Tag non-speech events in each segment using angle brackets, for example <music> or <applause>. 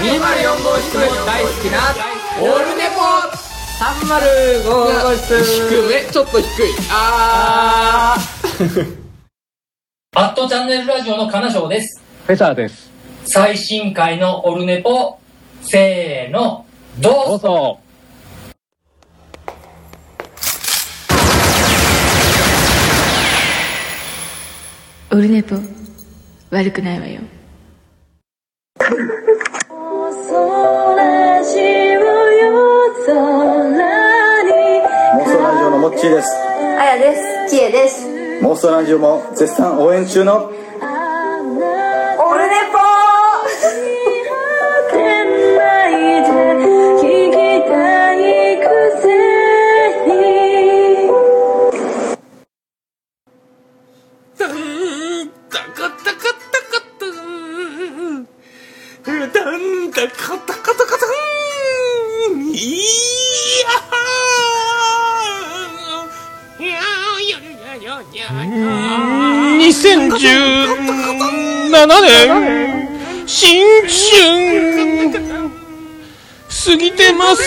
204号室も大好きなオールネポ。305号室。低めちょっと低い。あ <laughs> アットチャンネルラジオの金賞です。フェザーです。最新回のオルネポ、せーの、どうぞ。オルネポ悪くないわよラジオのモッチーです。あやです。ちえです。モーストラジオも絶賛応援中のカタカタカタンいやー2017年新春過ぎてます。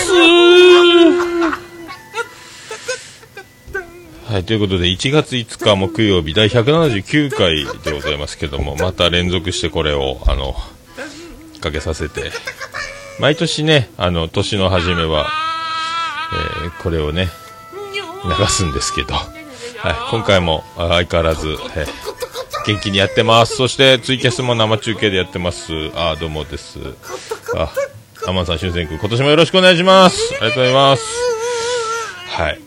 はい、ということで、1月5日木曜日、第179回でございますけども、また連続してこれを、あの、かけさせて、毎年ね、あの、年の初めは、えーこれをね、流すんですけど、はい、今回も相変わらず、えー元気にやってます。そして、ツイキャスも生中継でやってます。あーどうもです。あ、アマンさん、しゅんせんくん、今年もよろしくお願いします。ありがとうございます。はい。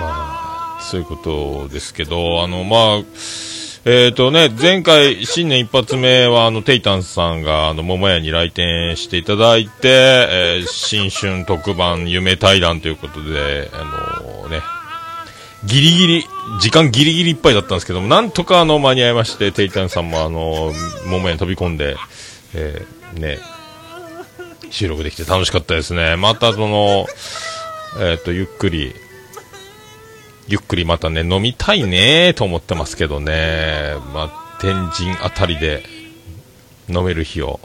まあそういうことですけど、あの、まあ、えっ、とね、前回、新年一発目は、あの、テイタンさんが、あの、桃屋に来店していただいて、えー新春特番夢対談ということで、あのね、ギリギリ、時間ギリギリいっぱいだったんですけども、なんとかあの、間に合いまして、テイタンさんもあの、桃屋に飛び込んで、えーね、収録できて楽しかったですね。またその、えっ、と、ゆっくり、ゆっくりまたね、飲みたいねと思ってますけどね、まあ、天神あたりで飲める日を、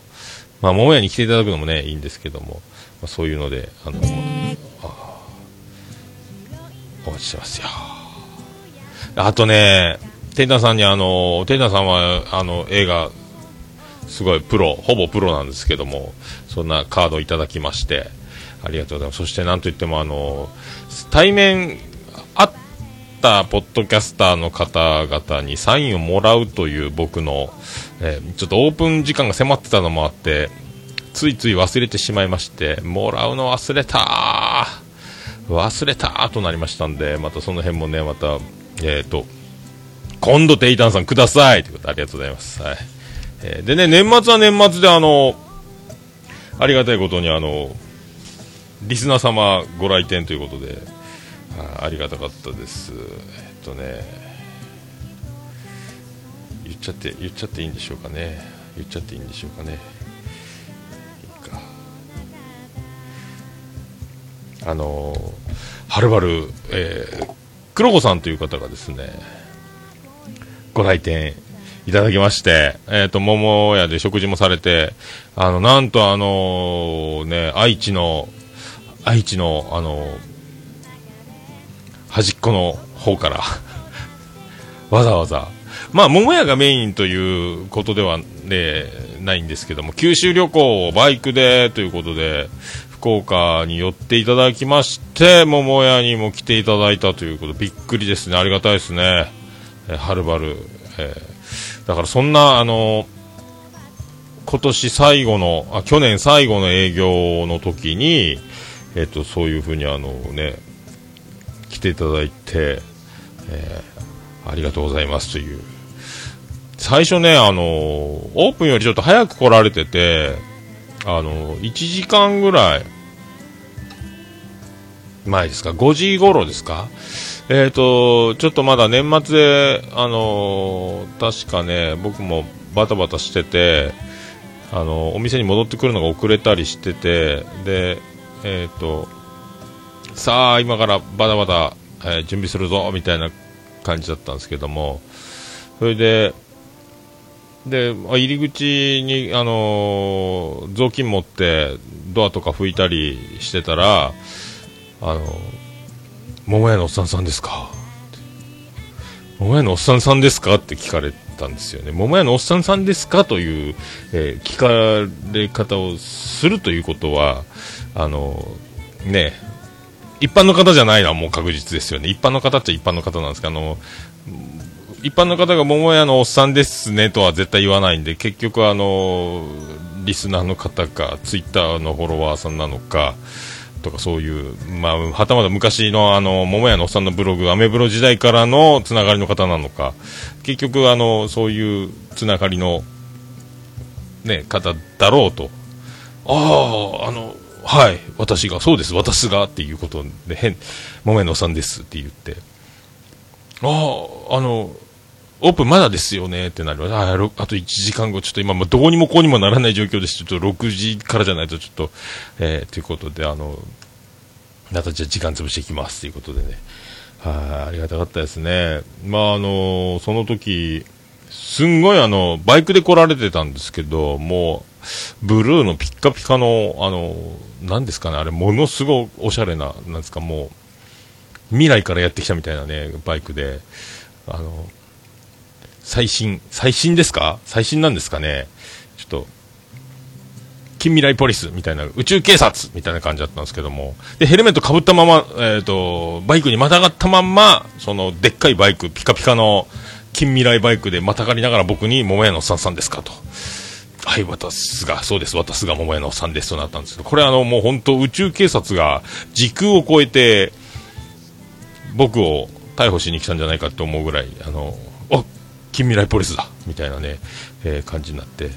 まあ、桃屋に来ていただくのもね、いいんですけども、まあ、そういうので、あの、あお待ちしてますよ。あとね、テイタさんにあの、テイタさんは、あの、映画、すごいプロ、ほぼプロなんですけども、そんなカードをいただきまして、ありがとうございます。そしてなんといってもあの、対面、あったポッドキャスターの方々にサインをもらうという僕の、えーちょっとオープン時間が迫ってたのもあって、ついつい忘れてしまいまして、もらうの忘れた忘れたとなりましたんで、またその辺もね、また、えっ、と、今度テイタンさんくださいということでありがとうございます。はい。えーでね、年末は年末であの、ありがたいことにあの、リスナー様ご来店ということで、あありがたかったです。えっとね、言っちゃって、言っちゃっていいんでしょうかね。言っちゃっていいんでしょうかね。いいか。あのはるばる、えー、黒子さんという方がですね、ご来店いただきまして、えっ、と、桃屋で食事もされて、あの、なんとあのね、愛知の、愛知の、あの端っこの方から、<laughs> わざわざ、まあ、桃屋がメインということでは、ね、ないんですけども、九州旅行をバイクでということで、福岡に寄っていただきまして、桃屋にも来ていただいたということ、びっくりですね、ありがたいですね。えはるばる、えーだからそんな、あの今年最後の、あ、去年最後の営業の時に、えっ、と、そういうふうにあのね、来ていただいて、えーありがとうございますという。最初ね、あのオープンよりちょっと早く来られてて、あの1時間ぐらい前ですか、5時頃ですか、えっ、と、ちょっとまだ年末で、あのー確かね、僕もバタバタしてて、あのお店に戻ってくるのが遅れたりしてて、で、えっ、と、さあ、今からバタバタ、えー準備するぞ、みたいな感じだったんですけども、それで、で、入り口に、あのー雑巾持って、ドアとか拭いたりしてたら、あの桃屋のおっさんさんですか？桃屋のおっさんさんですか？って聞かれたんですよね。桃屋のおっさんさんですか？という、えー聞かれ方をするということは、あのね、一般の方じゃないのはもう確実ですよね。一般の方っちゃ一般の方なんですけど、あの、一般の方が桃屋のおっさんですねとは絶対言わないんで、結局あの、リスナーの方か、ツイッターのフォロワーさんなのか、とかそういう、まあ、はたまた昔のあの、桃屋のおっさんのブログ、アメブロ時代からのつながりの方なのか、結局あの、そういうつながりの、ね、方だろうと。ああ、あの、はい、私が、そうです、私がっていうことで、変、桃屋のさんですって言って、ああ、あの、オープンまだですよねってなるああと1時間後、ちょっと今、まあどうにもこうにもならない状況です。ちょっと6時からじゃないと、ちょっと、えーということで、あの、またじゃ時間潰していきますということでね。はい、ありがたかったですね。まあ、あの、その時、すんごいあの、バイクで来られてたんですけど、もう、ブルーのピッカピカの、あの、なんですかね、あれ、ものすごいおしゃれな、なんですか、もう、未来からやってきたみたいなね、バイクで、あの、最新、最新ですか？最新なんですかね？ちょっと、近未来ポリスみたいな、宇宙警察みたいな感じだったんですけども、で、ヘルメットかぶったまま、えっ、と、バイクにまたがったまんま、その、でっかいバイク、ピカピカの、近未来バイクでまたがりながら僕に、桃屋のおっさんさんですかと。はい、私が、そうです、私が桃屋のおっさんですとなったんですけど、これあの、もう本当宇宙警察が時空を超えて、僕を逮捕しに来たんじゃないかって思うぐらい、あの、あ近未来ポリスだみたいなね、えー感じになって。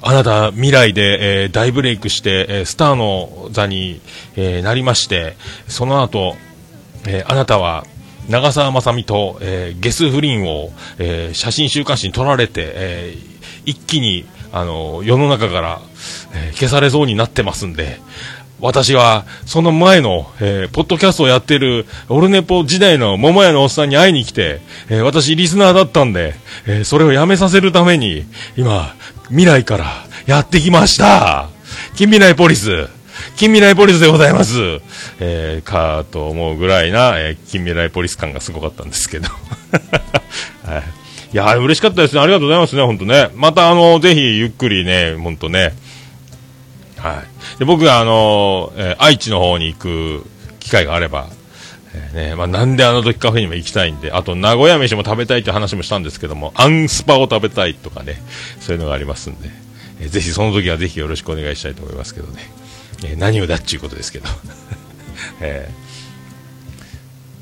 あなた、未来で、えー大ブレイクして、えースターの座に、えーなりまして、その後、えーあなたは、長澤まさみと、えーゲス不倫を、えー写真週刊誌に撮られて、えー一気に、あの世の中から、えー消されそうになってますんで、私は、その前の、えーポッドキャストをやってる、オルネポ時代の桃屋のおっさんに会いに来て、えー私リスナーだったんで、えーそれをやめさせるために、今、未来からやってきました。近未来ポリス。近未来ポリスでございますえー、かと思うぐらいな、えー近未来ポリス感がすごかったんですけど。<laughs> はい。いや、嬉しかったですね。ありがとうございますね、ほんとね。また、あの、ぜひ、ゆっくりね、ほんとね、はい。で、僕が、あのえー愛知の方に行く機会があれば、えね、まあ、なんであの時カフェにも行きたいんで、あと、名古屋飯も食べたいって話もしたんですけども、アンスパを食べたいとかね、そういうのがありますんで、えーぜひその時はぜひよろしくお願いしたいと思いますけどね。えー何をだっちゅうことですけど。<laughs> えー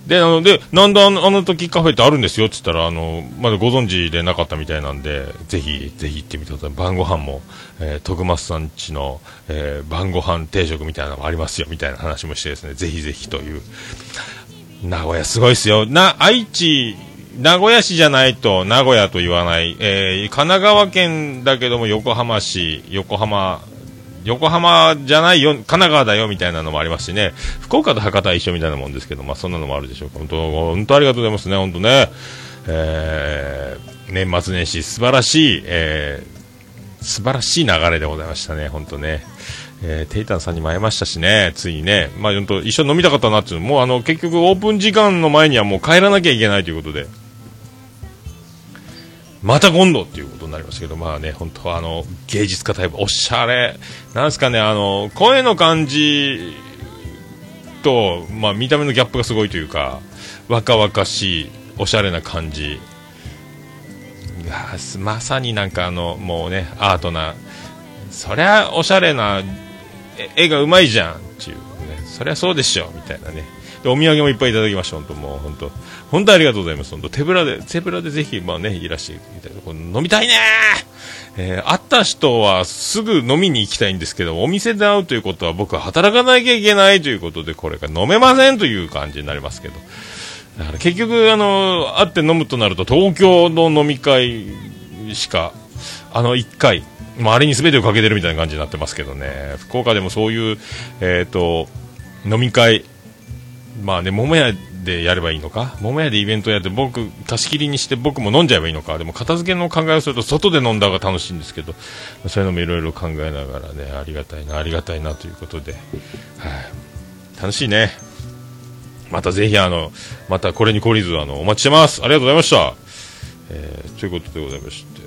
で、あの、で、なんであのあの時カフェってあるんですよって言ったら、あの、まだご存知でなかったみたいなんで、ぜひ、ぜひ行ってみてください。晩ご飯も、えー、徳松さんちの、えー晩ご飯定食みたいなのもありますよ、みたいな話もしてですね、ぜひぜひという。名古屋すごいですよ。な、愛知、名古屋市じゃないと名古屋と言わない、えー神奈川県だけども横浜市、横浜、横浜じゃないよ、神奈川だよみたいなのもありますしね、福岡と博多は一緒みたいなもんですけど、まあそんなのもあるでしょうか。本当、本当ありがとうございますね、本当ね。えー年末年始素晴らしい、えー素晴らしい流れでございましたね、本当ね。えーテイタンさんにも会えましたしね、ついにね、まあ、本当一緒に飲みたかったなっていうのもうあの、結局オープン時間の前にはもう帰らなきゃいけないということで、また今度っていうことになりましたけど、まあね、本当はあの、芸術家タイプ、おしゃれ、なんですかね、あの、声の感じと、まあ見た目のギャップがすごいというか、若々しい、おしゃれな感じ。まさになんかあの、もうね、アートな、そりゃおしゃれな、絵がうまいじゃんっていうね、そりゃそうでしょ、みたいなね。で、お土産もいっぱいいただきました、本当もう、本当本当ありがとうございます、本当手ぶらで、手ぶらでぜひ、まあね、いらしてみただいな、この飲みたいねー。えー会った人はすぐ飲みに行きたいんですけど、お店で会うということは僕は働かなきゃいけないということで、これが飲めませんという感じになりますけど。だから結局、あの、会って飲むとなると、東京の飲み会しか、あの1回、まあ、あれに全てをかけてるみたいな感じになってますけどね、福岡でもそういう、えっ、と、飲み会、まあね、桃屋でやればいいのか？桃屋でイベントやって僕貸し切りにして僕も飲んじゃえばいいのか？でも片付けの考えをすると外で飲んだ方が楽しいんですけどそういうのもいろいろ考えながらねありがたいなありがたいなということで、はい、楽しいね。またぜひあのまたこれに懲りずあのお待ちしてます。ありがとうございました、えーということでございまして。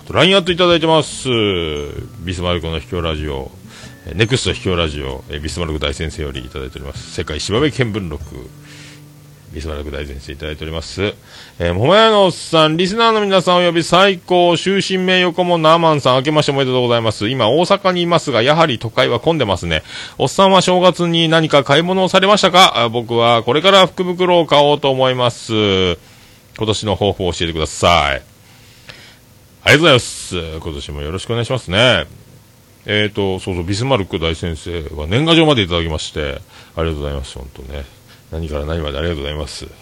あと LINE アットいただいてます。ビスマルクの秘境ラジオ。ネクスト秘境ラジオ、えービスマルク大先生よりいただいております世界芝部見聞録ビスマルク大先生いただいております。えー、桃屋のおっさん、リスナーの皆さんおよび最高、終身名誉顧問のアマンさん、明けましておめでとうございます。今、大阪にいますが、やはり都会は混んでますね。おっさんは正月に何か買い物をされましたか？あ僕はこれから福袋を買おうと思います。今年の抱負を教えてください。ありがとうございます。今年もよろしくお願いしますね。えーと、そうそう、ビスマルク大先生は年賀状までいただきまして、ありがとうございます、本当ね。何から何までありがとうございます。はい。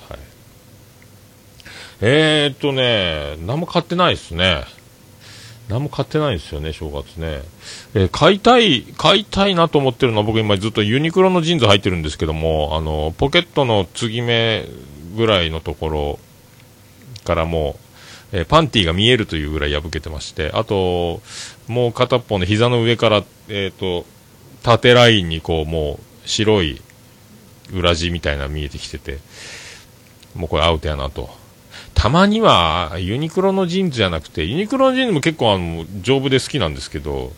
えーとね、何も買ってないですね。何も買ってないんですよね、正月ね。えー買いたい、買いたいなと思ってるのは僕今ずっとユニクロのジーンズ履いてるんですけども、あの、ポケットの継ぎ目ぐらいのところからもう、えーパンティーが見えるというぐらい破けてまして、あと、もう片っぽの膝の上から、えっ、と、縦ラインにこう、もう白い裏地みたいなの見えてきてて、もうこれアウトやなと。たまにはユニクロのジーンズじゃなくて、ユニクロのジーンズも結構あの丈夫で好きなんですけど、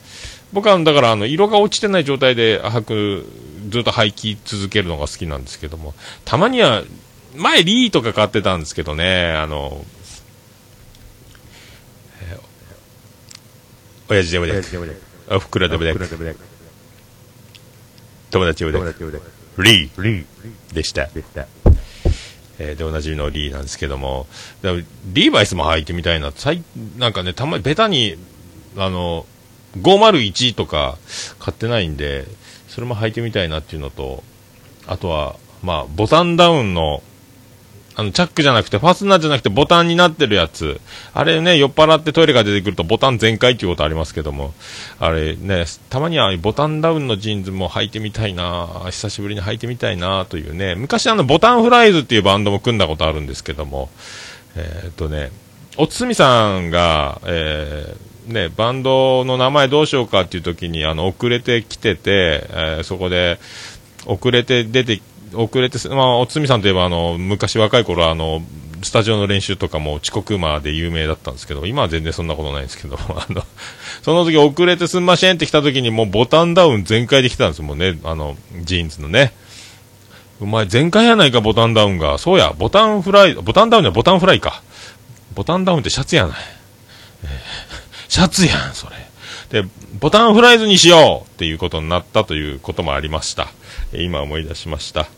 僕はだからあの色が落ちてない状態で履く、ずっと履き続けるのが好きなんですけども、たまには、前 Lee とか買ってたんですけどね、あの、えー親父でもで、おふくろでもで、友達でもで、リー。でした。えーで、おなじみのリーなんですけども、リーバイスも履いてみたいな、最なんかね、たまにベタに、あの、501とか買ってないんで、それも履いてみたいなっていうのと、あとは、まあ、ボタンダウンの、あの、チャックじゃなくて、ファスナーじゃなくて、ボタンになってるやつ。あれね、酔っ払ってトイレが出てくると、ボタン全開っていうことありますけども、あれね、たまにはボタンダウンのジーンズも履いてみたいな久しぶりに履いてみたいなというね、昔あの、ボタンフライズっていうバンドも組んだことあるんですけども、えーっとね、おつみさんが、えーね、バンドの名前どうしようかっていう時に、あの、遅れてきてて、えーそこで、遅れて出て、遅れて、まあ、おつみさんといえば、あの、昔若い頃、あの、スタジオの練習とかも遅刻魔で有名だったんですけど、今は全然そんなことないんですけど、<laughs> あの、その時遅れてすんませんって来た時にもうボタンダウン全開で来たんですもんね、あの、ジーンズのね。お前全開やないか、ボタンダウンが。そうや、ボタンフライ、ボタンダウンじゃボタンフライか。ボタンダウンってシャツやない。えー <laughs> シャツやん、それ。で、ボタンフライズにしようっていうことになったということもありました。今思い出しました。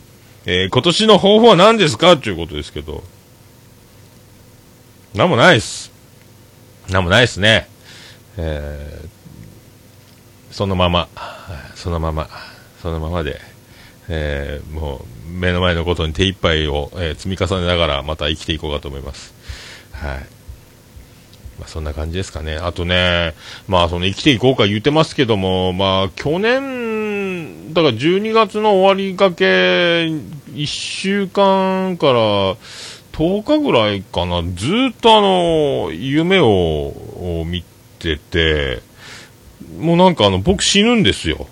えー今年の抱負は何ですか？っていうことですけど。なんもないっす。なんもないっすね。えーそのまま、そのまま、そのままで、えーもう目の前のことに手一杯を、えー積み重ねながらまた生きていこうかと思います。はい。まあ、そんな感じですかね。あとね、まあ、その生きていこうか言ってますけども、まあ、去年、だから12月の終わりがけ、1週間から10日ぐらいかな、ずっとあの、夢をを見てて、もうなんかあの、僕死ぬんですよ。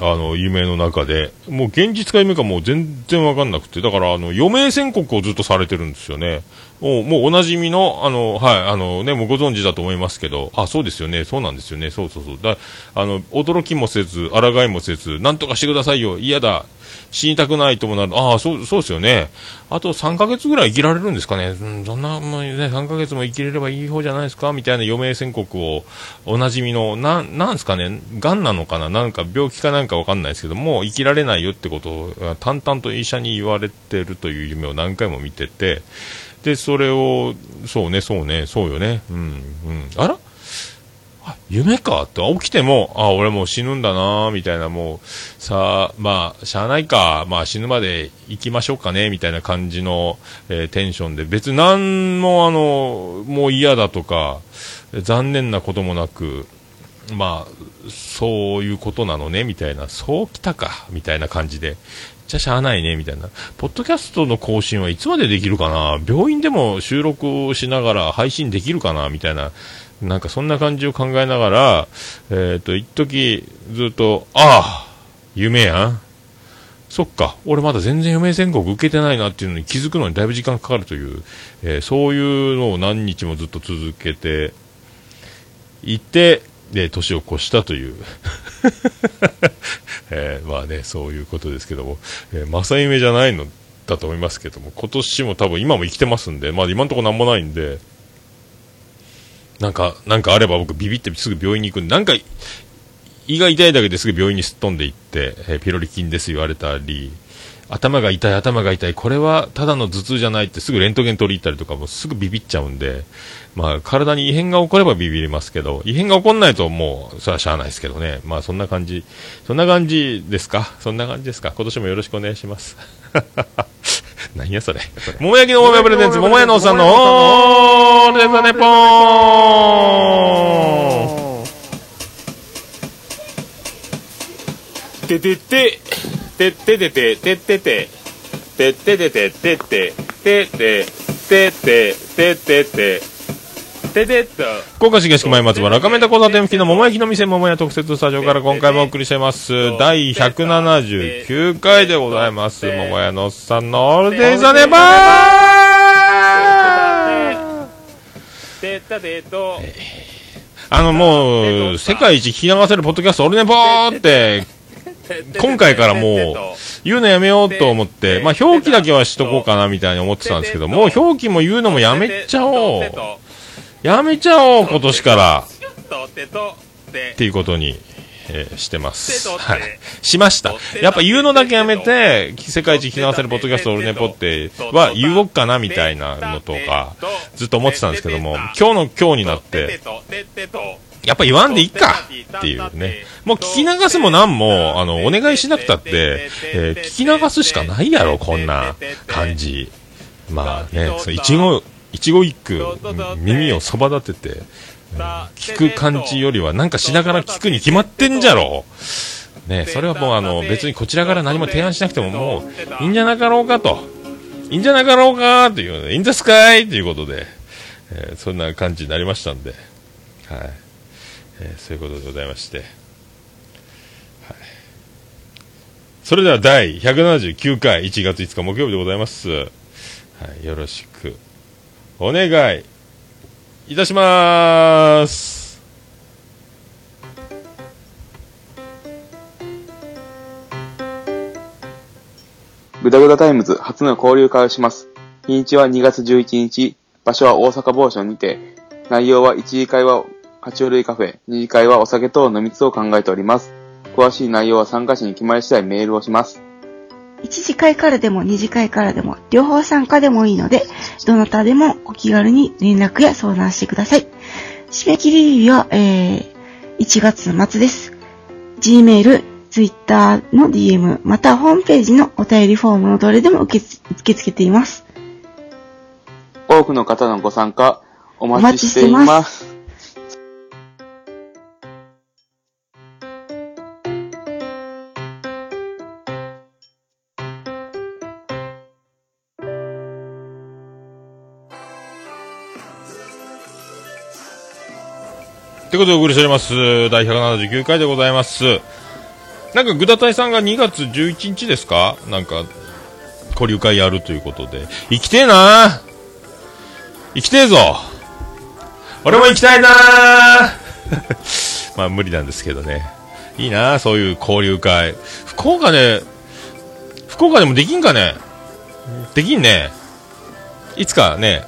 あの、夢の中で。もう現実か夢かもう全然わかんなくて。だから、あの、余命宣告をずっとされてるんですよね。もう、もうおなじみの、あの、はい、あのね、もうご存知だと思いますけど、あ、そうですよね、そうなんですよね、そうそうそう。だあの、驚きもせず、抗いもせず、なんとかしてくださいよ、嫌だ、死にたくないともなる。ああ、そう、そうですよね。あと3ヶ月ぐらい生きられるんですかね。うん、そんな、もうね、3ヶ月も生きれればいい方じゃないですかみたいな余命宣告を、おなじみの、な、なんですかね、癌なのかななんか病気かなんかわかんないですけどもう、生きられないよってことを、淡々と医者に言われてるという夢を何回も見てて、で、それを、そうね、そうね、そうよね。うん、うん。あら？夢か？って、起きても、あ、俺もう死ぬんだなみたいな、もう、さあ、まあ、しゃあないか、まあ死ぬまで行きましょうかね、みたいな感じの、えーテンションで、別に何もあの、もう嫌だとか、残念なこともなく、まあ、そういうことなのね、みたいな、そうきたか、みたいな感じで、ちゃしゃあないね、みたいな。ポッドキャストの更新はいつまでできるかな？病院でも収録をしながら配信できるかな？みたいな、なんかそんな感じを考えながら、えっ、と、一時ずっと、ああ夢やん。そっか、俺まだ全然余命宣告受けてないなっていうのに気づくのにだいぶ時間かかるという、えーそういうのを何日もずっと続けていて、で、年を越したという、<laughs> えーまあね、そういうことですけども、えー正夢じゃないのだと思いますけども、今年も多分今も生きてますんで、まあ今のところなんもないんで、なんか、なんかあれば僕ビビってすぐ病院に行くんで、なんか胃が痛いだけですぐ病院にすっ飛んで行って、えーピロリ菌です言われたり、頭が痛い、頭が痛い、これはただの頭痛じゃないってすぐレントゲン取り行ったりとかもすぐビビっちゃうんで、まあ体に異変が起こればビビりますけど、異変が起こんないともう、それはしゃあないですけどね。まあそんな感じ、そんな感じですか？そんな感じですか？今年もよろしくお願いします。<laughs> 何やそれ？桃焼きの桃屋プレゼンツ、桃屋のおさんのオールデザネポーンててて、てっててて、てってて、てっててて、てって、てって、てて、ててて、ててっと。福岡市東区前松原赤目田交差点付近の桃焼きの店桃屋特設スタジオから今回もお送りしてます。第179回でございます。桃屋のおっさんのオー。ルデイザネバーあのもう、世界一聞き流せるポッドキャストオルネポーって、今回からもう、言うのやめようと思って、まあ表記だけはしとこうかなみたいに思ってたんですけど、もう表記も言うのもやめちゃおう。やめちゃおう、今年から。っていうことに、えーしてます。はい。しました。やっぱ言うのだけやめて、世界一聞き流せるポッドキャストオルネポっては言おうかなみたいなのとか、ずっと思ってたんですけども、今日の今日になって、やっぱ言わんでいいかっていうね。もう聞き流すもなんも、あの、お願いしなくたって、えー聞き流すしかないやろ、こんな感じ。まあね、その一語、一語一句、耳をそば立てて、うん聞く感じよりは、なんかしながら聞くに決まってんじゃろね、それはもうあの、別にこちらから何も提案しなくてももう、いいんじゃなかろうかと。いいんじゃなかろうかっていう、いいんですかいということで、えーそんな感じになりましたんで、はい。えーそういうことでございまして、はい。それでは第179回1月5日木曜日でございます。はい、よろしくお願いいたします。グダグダタイムズ初の交流会をします。日にちは2月11日、場所は大阪某所にて、内容は1次会は爬虫類カフェ、2次会はお酒等の3つを考えております。詳しい内容は参加者に決まり次第メールをします。一次会からでも二次会からでも両方参加でもいいので、どなたでもお気軽に連絡や相談してください。締め切り日は、えー、1月末です。Gmail、Twitter の DM、またホームページのお便りフォームのどれでも受け付受け付けています。多くの方のご参加、お待ちしています。ということでお送りしております。第179回でございます。なんか、グダタイさんが2月11日ですか？なんか、交流会やるということで。行きてえな行きてえぞ俺も行きたいな <laughs> まあ、無理なんですけどね。いいなそういう交流会。福岡で、福岡でもできんかね？できんね。いつかね、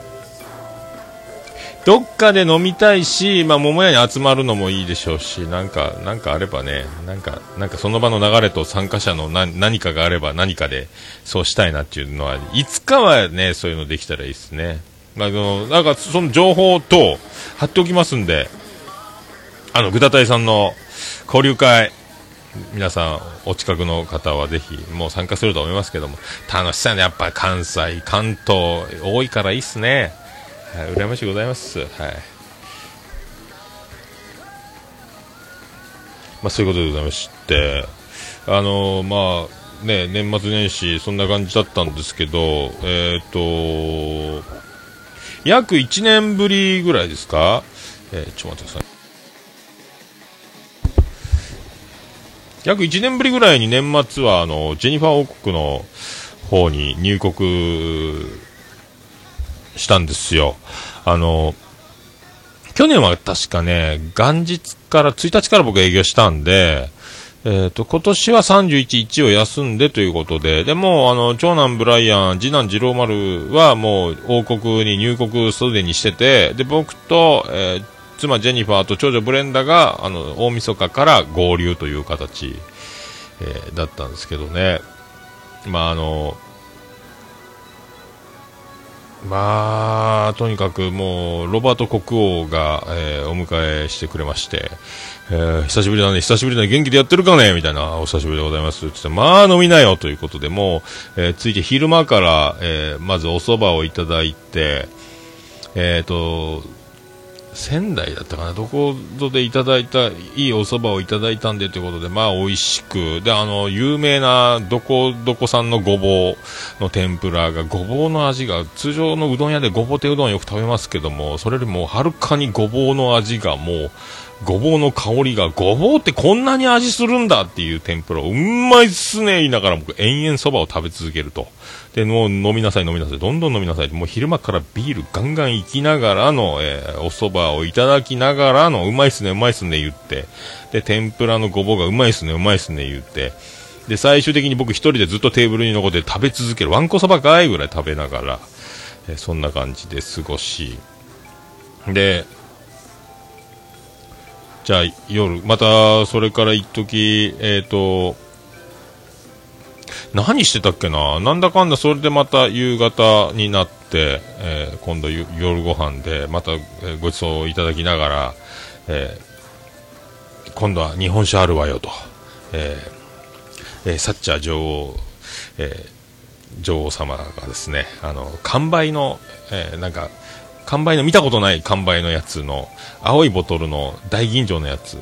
どっかで飲みたいし、まあ、桃屋に集まるのもいいでしょうし、なんか、なんかあればね、なんか、なんかその場の流れと参加者の何何かがあれば何かでそうしたいなっていうのは、いつかはね、そういうのできたらいいですね。まあ、の、なんかその情報と貼っておきますんで、あの、ぐだたいさんの交流会、皆さん、お近くの方はぜひ、もう参加すると思いますけども、楽しそうやね。やっぱ関西、関東、多いからいいっすね。はい、羨ましいございます。はい。まあ、そういうことでございまして、あのまあ、ね、年末年始、そんな感じだったんですけど、えっ、と、約1年ぶりぐらいですか？えーちょっと待ってください。約1年ぶりぐらいに年末は、あの、ジェニファー王国の方に入国したんですよ。あの、去年は確かね、元日から、1日から僕営業したんで、えっ、と、今年は31、1を休んでということで、でも、あの、長男ブライアン、次男次郎丸はもう王国に入国すでにしてて、で、僕と、えー妻ジェニファーと長女ブレンダが、あの、大晦日から合流という形、えーだったんですけどね。まあ、あの、まあ、とにかくもう、ロバート国王が、えーお迎えしてくれまして、えー久しぶりだね、久しぶりだね、元気でやってるかねみたいな、お久しぶりでございます。って言って、まあ飲みなよということで、もう、えーついて昼間から、えまずお蕎麦をいただいて、えっ、と、仙台だったかな、どこぞでいただいた、いいお蕎麦をいただいたんでということで、まあ美味しく、で、あの、有名な、どこどこさんのごぼうの天ぷらが、ごぼうの味が、通常のうどん屋でごぼう手うどんよく食べますけども、それよりもはるかにごぼうの味がもう、ごぼうの香りが、ごぼうってこんなに味するんだっていう天ぷらを、うんまいっすね、言いながら僕、延々蕎麦を食べ続けると。で、もう飲みなさい飲みなさい、どんどん飲みなさい、もう昼間からビールガンガン行きながらの、えーお蕎麦をいただきながらの、うまいっすね、うまいっすね言って、で、天ぷらのごぼうがうまいっすね、うまいっすね言って、で、最終的に僕一人でずっとテーブルに残って食べ続ける、わんこそばかいぐらい食べながら、えーそんな感じで過ごし、で、じゃあ夜、またそれから一時えっ、と、何してたっけな？なんだかんだそれでまた夕方になって、えー今度夜ご飯でまた、ごちそういただきながら、えー今度は日本酒あるわよと、えーえーサッチャー女王、えー女王様がですね、あの、完売の、えーなんか、完売の見たことない完売のやつの、青いボトルの大吟醸のやつ、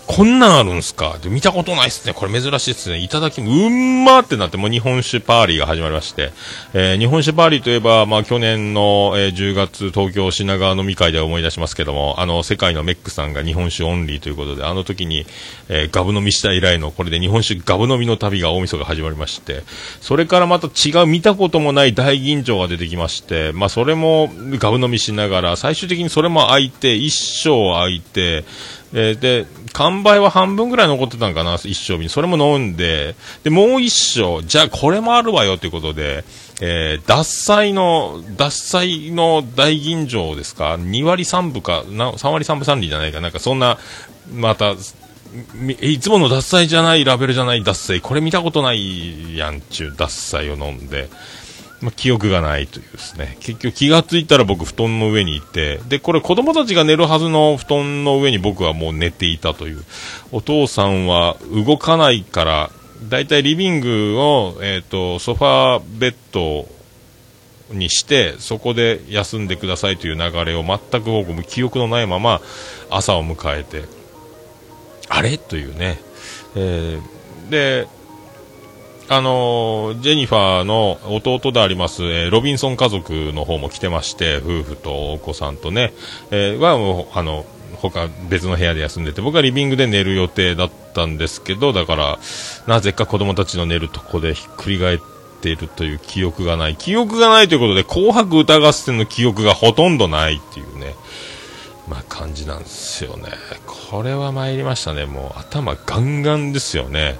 こんなんあるんすか？で見たことないっすね。これ珍しいっすね。いただき、うんまーってなって、もう日本酒パーリーが始まりまして、えー日本酒パーリーといえば、まあ去年の、えー10月東京品川飲み会で思い出しますけども、あの、世界のメックさんが日本酒オンリーということで、あの時に、えーガブ飲みした以来の、これで日本酒ガブ飲みの旅が大晦日始まりまして、それからまた違う見たこともない大吟醸が出てきまして、まあそれもガブ飲みしながら、最終的にそれも空いて、一生空いて、えーで、完売は半分ぐらい残ってたんかな、一升瓶。それも飲んで、で、もう一升、じゃあこれもあるわよということで、えー、脱菜の、脱菜の大吟醸ですか ?2 割3分か、な3割3分3厘じゃないかなんかそんな、また、いつもの脱菜じゃない、ラベルじゃない脱菜、これ見たことないやんちゅう脱菜を飲んで、まあ、記憶がないというですね。結局気がついたら僕布団の上にいて、で、これ子供たちが寝るはずの布団の上に僕はもう寝ていたという。お父さんは動かないから、だいたいリビングを、えっ、と、ソファーベッドにして、そこで休んでくださいという流れを全く僕も記憶のないまま朝を迎えて、あれ？というね。えーで、あのジェニファーの弟であります、えーロビンソン家族の方も来てまして、夫婦とお子さんとね、えーはもう、あの、他別の部屋で休んでて、僕はリビングで寝る予定だったんですけど、だから、なぜか子供たちの寝るとこでひっくり返っているという記憶がない。記憶がないということで、紅白歌合戦の記憶がほとんどないっていうね、まあ感じなんですよね。これは参りましたね。もう頭ガンガンですよね。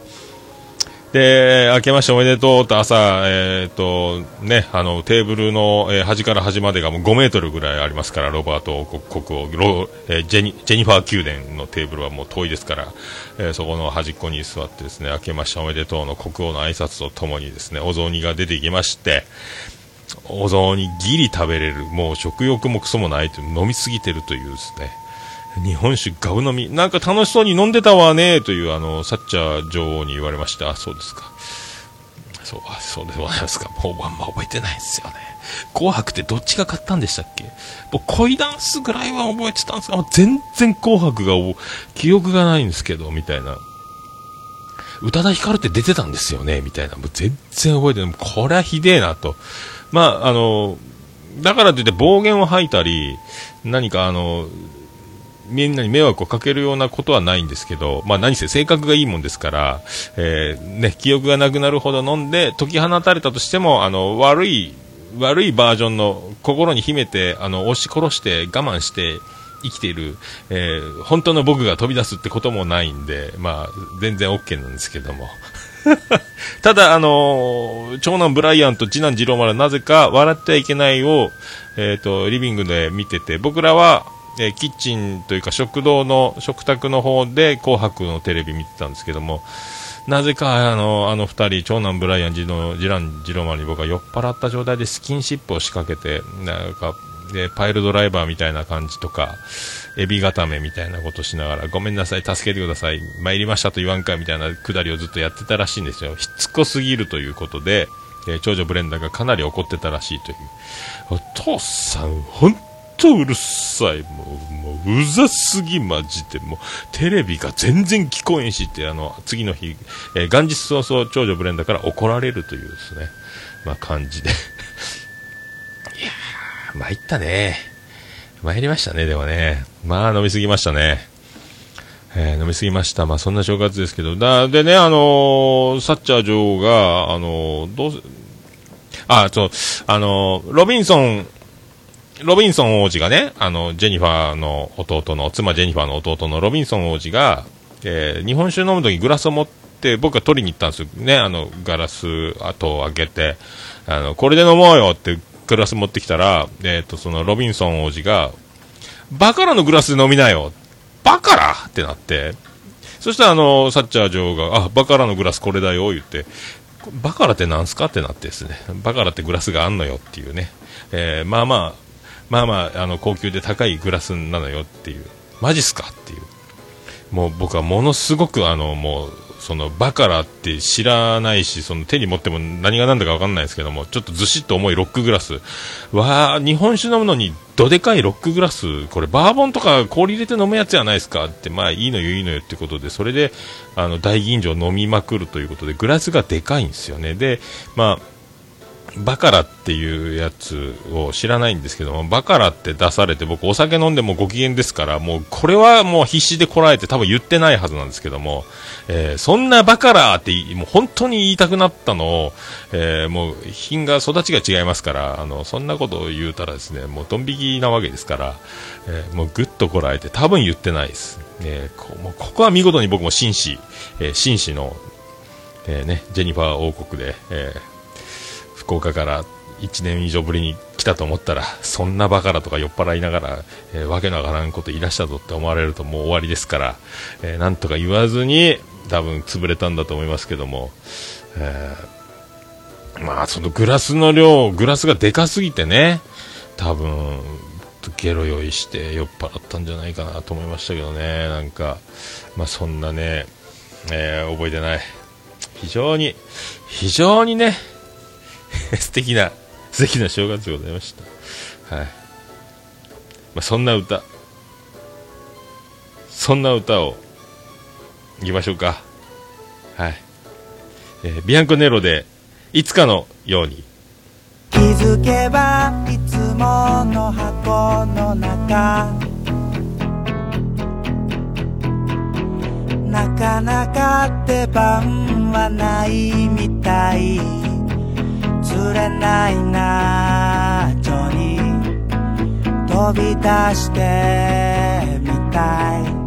で、明けましておめでとうと朝、えっ、と、ね、あの、テーブルの、えー端から端までがもう5メートルぐらいありますから、ロバート国王、ロえージェニ、ジェニファー宮殿のテーブルはもう遠いですから、えーそこの端っこに座ってですね、明けましておめでとうの国王の挨拶とともにですね、お雑煮が出てきまして、お雑煮ギリ食べれる、もう食欲もクソもないという、飲みすぎてるというですね、日本酒ガブ飲み、なんか楽しそうに飲んでたわね、という、あの、サッチャー女王に言われました。あ、そうですか。そう、あ、そうでございますか。もうあんま覚えてないですよね。紅白ってどっちが勝ったんでしたっけ？僕、恋ダンスぐらいは覚えてたんですが、もう全然紅白が記憶がないんですけど、みたいな。宇多田ヒカルって出てたんですよねみたいな。もう全然覚えてない。これはひでえなと。まあ、あの、だからといって暴言を吐いたり、何かあの、みんなに迷惑をかけるようなことはないんですけど、まあ何せ性格がいいもんですから、えー、ね、記憶がなくなるほど飲んで解き放たれたとしても、あの、悪い、悪いバージョンの心に秘めて、あの、押し殺して我慢して生きている、えー、本当の僕が飛び出すってこともないんで、まあ、全然 OK なんですけども。<laughs> ただ、あのー、長男ブライアンと次男次郎丸なぜか笑ってはいけないを、えっ、ー、と、リビングで見てて、僕らは、えー、キッチンというか食堂の食卓の方で紅白のテレビ見てたんですけども、なぜかあのあの2人、長男ブライアン、次男次男次郎丸に僕は酔っ払った状態でスキンシップを仕掛けて、なんかでパイルドライバーみたいな感じとか、エビ固めみたいなことしながら、ごめんなさい、助けてください、参りましたと言わんかみたいなくだりをずっとやってたらしいんですよ。しつこすぎるということで、えー、長女ブレンダーがかなり怒ってたらしいという。お父さん、本当うるさい。もう、もう、うざすぎ、マジで。もう、テレビが全然聞こえんしって、あの、次の日、えー、元日早々、長女ブレンダーから怒られるというですね、まあ、感じで。<laughs> いやー、参ったね。参りましたね、でもね。まあ、飲みすぎましたね。えー、飲みすぎました。まあ、そんな正月ですけど。だ、でね、あのー、サッチャー女王が、あのー、どうせ、あ、そう、あのロビンソン、ロビンソン王子がね、あの、ジェニファーの弟の、妻ジェニファーの弟のロビンソン王子が、えー、日本酒飲むときグラスを持って、僕は取りに行ったんですよ。ね、あの、ガラス後を開けて、あの、これで飲もうよってグラス持ってきたら、えっ、ー、と、そのロビンソン王子が、バカラのグラスで飲みなよ。バカラってなって、そしたらあの、サッチャー女王が、あ、バカラのグラスこれだよ、言って、バカラってなんすかってなってですね、バカラってグラスがあんのよっていうね、えー、まあまあ、まあまあ、あの、高級で高いグラスなのよっていう、マジっすかっていう。もう僕はものすごくあの、もう、そのバカラって知らないし、その手に持っても何が何だか分かんないですけども、ちょっとずしっと重いロックグラス。わあ、日本酒飲むのにどでかいロックグラス、これバーボンとか氷入れて飲むやつじゃないですかって、まあいいのよいいのよってことで、それで、あの、大吟醸飲みまくるということで、グラスがでかいんですよね。で、まあ、バカラっていうやつを知らないんですけども、バカラって出されて、僕お酒飲んでもご機嫌ですから、もうこれはもう必死でこらえて多分言ってないはずなんですけども、えー、そんなバカラってもう本当に言いたくなったのを、えー、もう品が育ちが違いますから、あの、そんなことを言うたらですね、もうドン引きなわけですから、えー、もうぐっとこらえて多分言ってないです。え、こもうここは見事に僕も紳士、えー、紳士の、え、ね、ジェニファー王国で、えー福岡から1年以上ぶりに来たと思ったら、そんなバカだとか酔っ払いながら、えー、わけのわからんこと言い出したぞって思われるともう終わりですから、えー、なんとか言わずに、多分潰れたんだと思いますけども、えー、まあそのグラスの量、グラスがでかすぎてね、多分、ゲロ酔いして酔っ払ったんじゃないかなと思いましたけどね、なんか、まあそんなね、えー、覚えてない。非常に、非常にね、<laughs> 素敵な、素敵な正月でございました。はい。まあ、そんな歌、そんな歌を、いきましょうか。はい。えー、ビアンコネロで、いつかのように。気づけばいつもの箱の中なかなか出番はないみたい忘れないなちょに飛び出してみたい。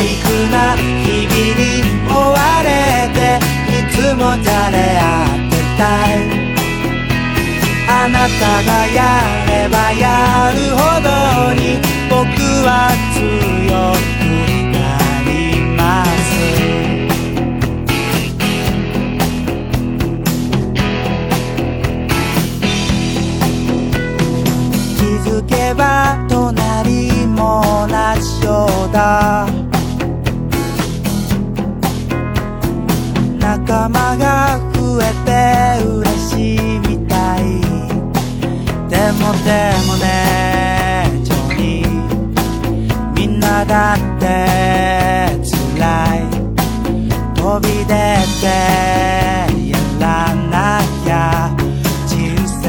イクな日々に追われていつもじゃれ合ってたい。あななたがやればやるほどに僕はでもねジョニーみんなだって辛い飛び出てやらなきゃ人生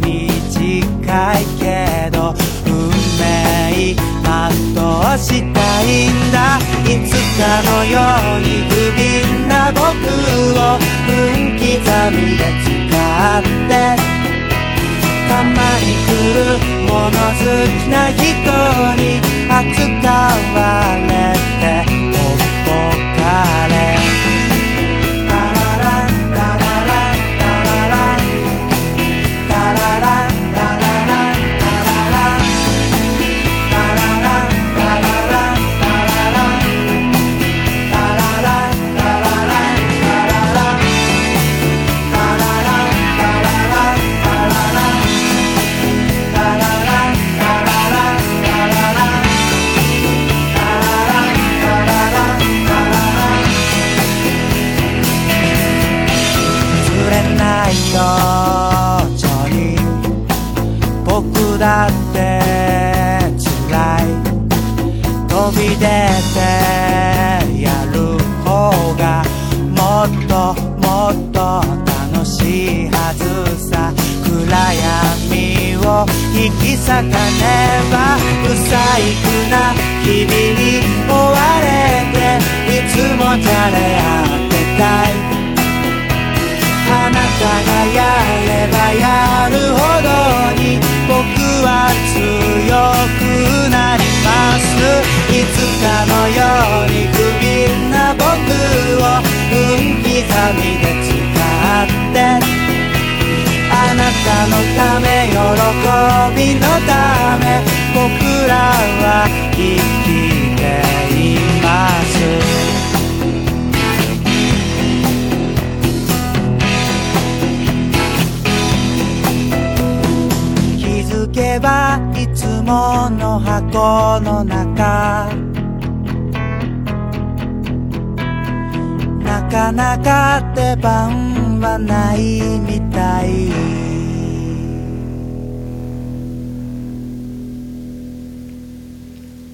短いけど運命全うしたいんだ。いつかのように不憫な僕を分刻みで使ってる物好きな人に扱われて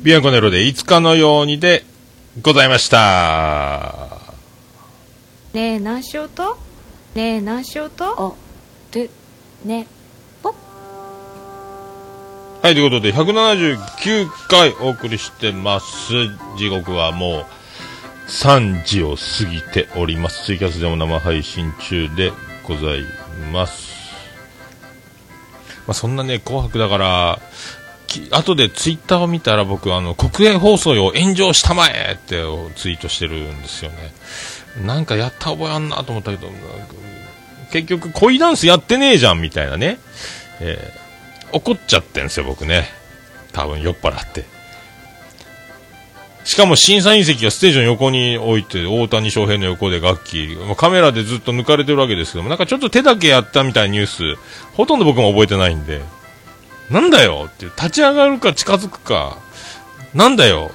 ビアンコネロでいつかのようにでございました。ねえ何しようと？ねえ何しようと？あでねはい、ということで、179回お送りしてます。時刻はもう3時を過ぎております。ツイキャスでも生配信中でございます。まあ、そんなね、紅白だから、き後でツイッターを見たら僕、あの、国営放送よ炎上したまえってツイートしてるんですよね。なんかやった覚えあんなと思ったけど、結局恋ダンスやってねえじゃんみたいなね。えー怒っちゃってんですよ、僕ね。多分酔っ払って。しかも審査員席がステージの横に置いて、大谷翔平の横で楽器、カメラでずっと抜かれてるわけですけども、なんかちょっと手だけやったみたいなニュース、ほとんど僕も覚えてないんで、なんだよって、立ち上がるか近づくか、なんだよ、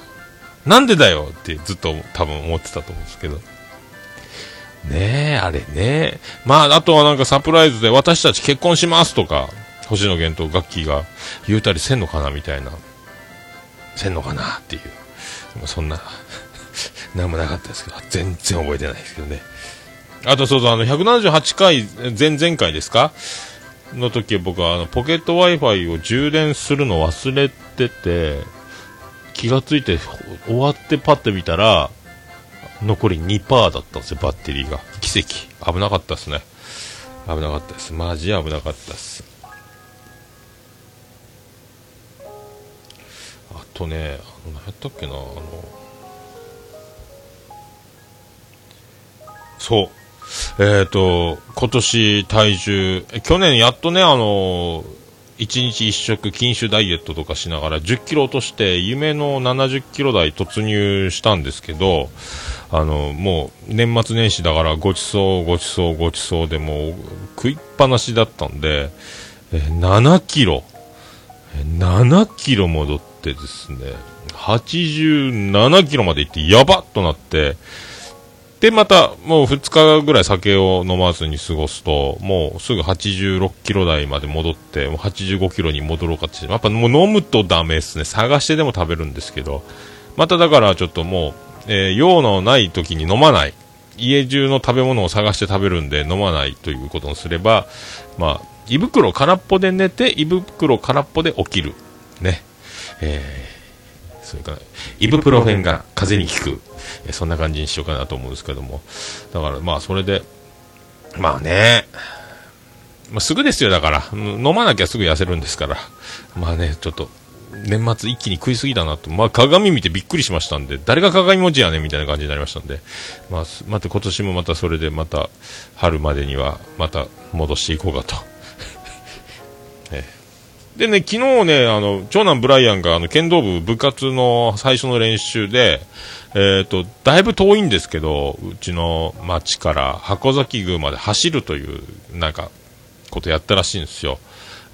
なんでだよってずっと多分思ってたと思うんですけど。ねえ、あれね。まあ、あとはなんかサプライズで私たち結婚しますとか、星野源とガッキーが言うたりせんのかなみたいな。せんのかなっていう。そんな、なんもなかったですけど、全然覚えてないですけどね。あとそうそう、あの、178回、前々回ですかの時僕はあの、ポケット Wi-Fi を充電するの忘れてて、気がついて終わってパッて見たら、残り2%だったんですよ、バッテリーが。奇跡。危なかったですね。危なかったです。マジ危なかったです。あとね、あの何やったっけな、あの、そう。えっ、と、今年体重、去年やっとね、あの1日1食禁酒ダイエットとかしながら10キロ落として夢の70キロ台突入したんですけど、あの、もう年末年始だからごちそうごちそうごちそうでもう食いっぱなしだったんで、え7キロ、7キロ戻ってですね、87キロまで行ってやばっとなって、で、また、もう2日ぐらい酒を飲まずに過ごすと、もうすぐ86キロ台まで戻って、もう85キロに戻ろうかって、やっぱもう飲むとダメですね。探してでも食べるんですけど、まただからちょっともう、えー用のない時に飲まない。家中の食べ物を探して食べるんで飲まないということをすれば、まあ、胃袋空っぽで寝て、胃袋空っぽで起きる。ね。えー、それから、イブプロフェンが風邪に効く。そんな感じにしようかなと思うんですけども。だから、まあ、それで、まあね、まあ、すぐですよ、だから。飲まなきゃすぐ痩せるんですから。まあね、ちょっと、年末一気に食いすぎだなと。まあ、鏡見てびっくりしましたんで、誰が鏡文字やねんみたいな感じになりましたんで。まあ、また今年もまたそれでまた、春までにはまた戻していこうかと。<laughs> ええでね、昨日ね、あの、長男ブライアンが、あの、剣道部部活の最初の練習で、えっ、と、だいぶ遠いんですけど、うちの町から箱崎宮まで走るという、なんか、ことやったらしいんですよ。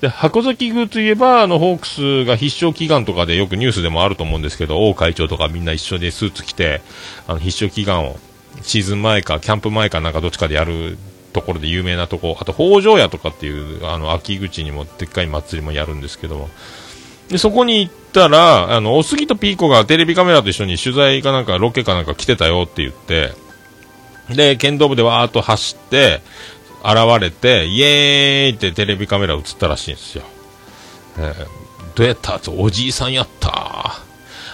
で、箱崎宮といえば、あの、ホークスが必勝祈願とかでよくニュースでもあると思うんですけど、王会長とかみんな一緒でスーツ着て、あの、必勝祈願を、シーズン前か、キャンプ前かなんかどっちかでやるところで有名なとこ、あと、北条屋とかっていう、あの、秋口にもでっかい祭りもやるんですけども、で、そこに行ったら、あの、おすぎとピーコがテレビカメラと一緒に取材かなんか、ロケかなんか来てたよって言って、で、剣道部でわーっと走って、現れて、イエーイってテレビカメラ映ったらしいんですよ。えーどうやった?っておじいさんやった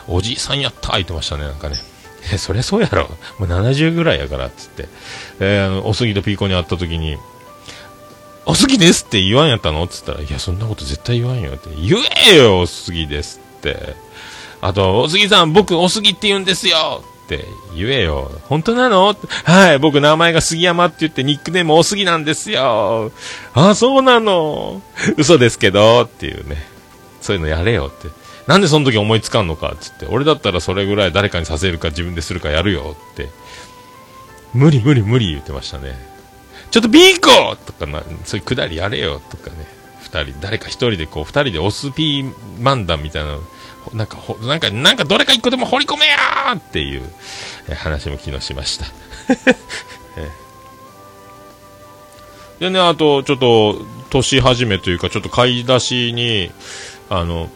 おじいさんやった言ってましたね、なんかね。え、そりゃそうやろ。もう70ぐらいやからっ、つって。えーおすぎとピーコに会った時に、おすぎですって言わんやったの？って言ったら、いや、そんなこと絶対言わんよって。言えよ、おすぎですって。あと、おすぎさん、僕、おすぎって言うんですよって言えよ。本当なのはい、僕、名前が杉山って言って、ニックネームおすぎなんですよ。あ、そうなの嘘ですけど、っていうね。そういうのやれよって。なんでその時思いつかんのかっつって。俺だったらそれぐらい誰かにさせるか自分でするかやるよって。無理無理無理言ってましたね。ちょっとビーコとかな、そういうくだりやれよとかね。二人、誰か一人でこう、二人でオスピー漫談みたいな、なんか、なんか、なんかどれか一個でも掘り込めやーっていうえ話も昨日しました。<laughs> でね、あと、ちょっと、年始めというか、ちょっと買い出しに、あの、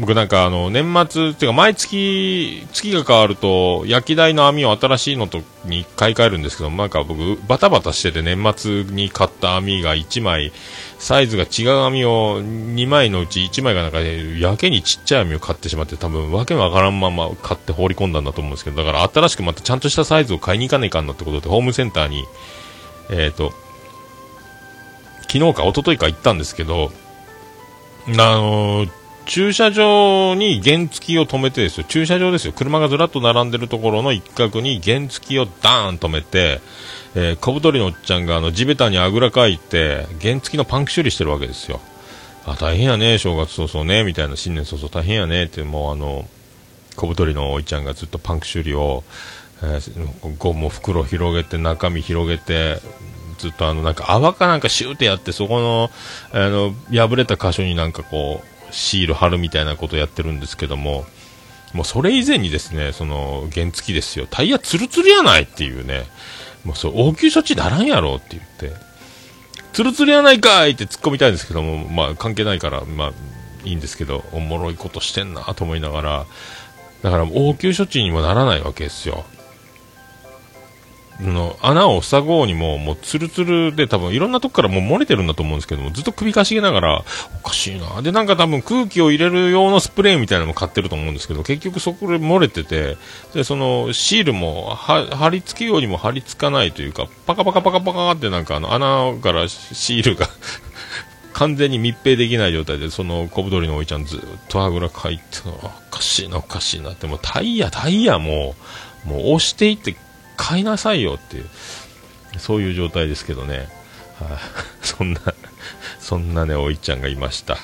僕なんかあの、年末、っていうか毎月、月が変わると、焼き台の網を新しいのとに買い替えるんですけど、なんか僕、バタバタしてて年末に買った網が1枚、サイズが違う網を2枚のうち1枚がなんか、やけにちっちゃい網を買ってしまって、多分わけわからんまま買って放り込んだんだと思うんですけど、だから新しくまたちゃんとしたサイズを買いに行かないかんなってことで、ホームセンターに、えっ、と、昨日か一昨日か行ったんですけど、あのー駐車場に原付を止めてですよ、駐車場ですよ、車がずらっと並んでるところの一角に原付をダーン止めて、えー小太りのおっちゃんがあの地べたにあぐらかいて、原付のパンク修理してるわけですよ。あ、大変やね、正月早々ね、みたいな、新年早々。大変やね、って、もうあの、小太りのおいちゃんがずっとパンク修理を、えーゴム袋広げて、中身広げて、ずっとあの、なんか泡かなんかシューってやって、そこの、あの、破れた箇所になんかこう、シール貼るみたいなことをやってるんですけども、もうそれ以前にですね、その、原付きですよ。タイヤツルツルやないっていうね、もうそう、応急処置ならんやろって言って、ツルツルやないかいって突っ込みたいんですけども、まあ関係ないから、まあいいんですけど、おもろいことしてんなと思いながら、だから応急処置にもならないわけですよ。の穴を塞ごうにも、もうツルツルで多分いろんなとこからもう漏れてるんだと思うんですけども、ずっと首かしげながら、おかしいな。で、なんか多分空気を入れる用のスプレーみたいなのも買ってると思うんですけど、結局そこで漏れてて、で、そのシールも貼り付けようにも貼り付かないというか、パカパカパカパカってなんかあの穴からシールが <laughs> 完全に密閉できない状態で、その小太りのおいちゃんずっとあぐらかいて、おかしいな、おかしいなって、もうタイヤ、タイヤもう、もう押していって買いなさいよっていう。そういう状態ですけどね。はい <laughs> そんな、そんなね、おいちゃんがいました。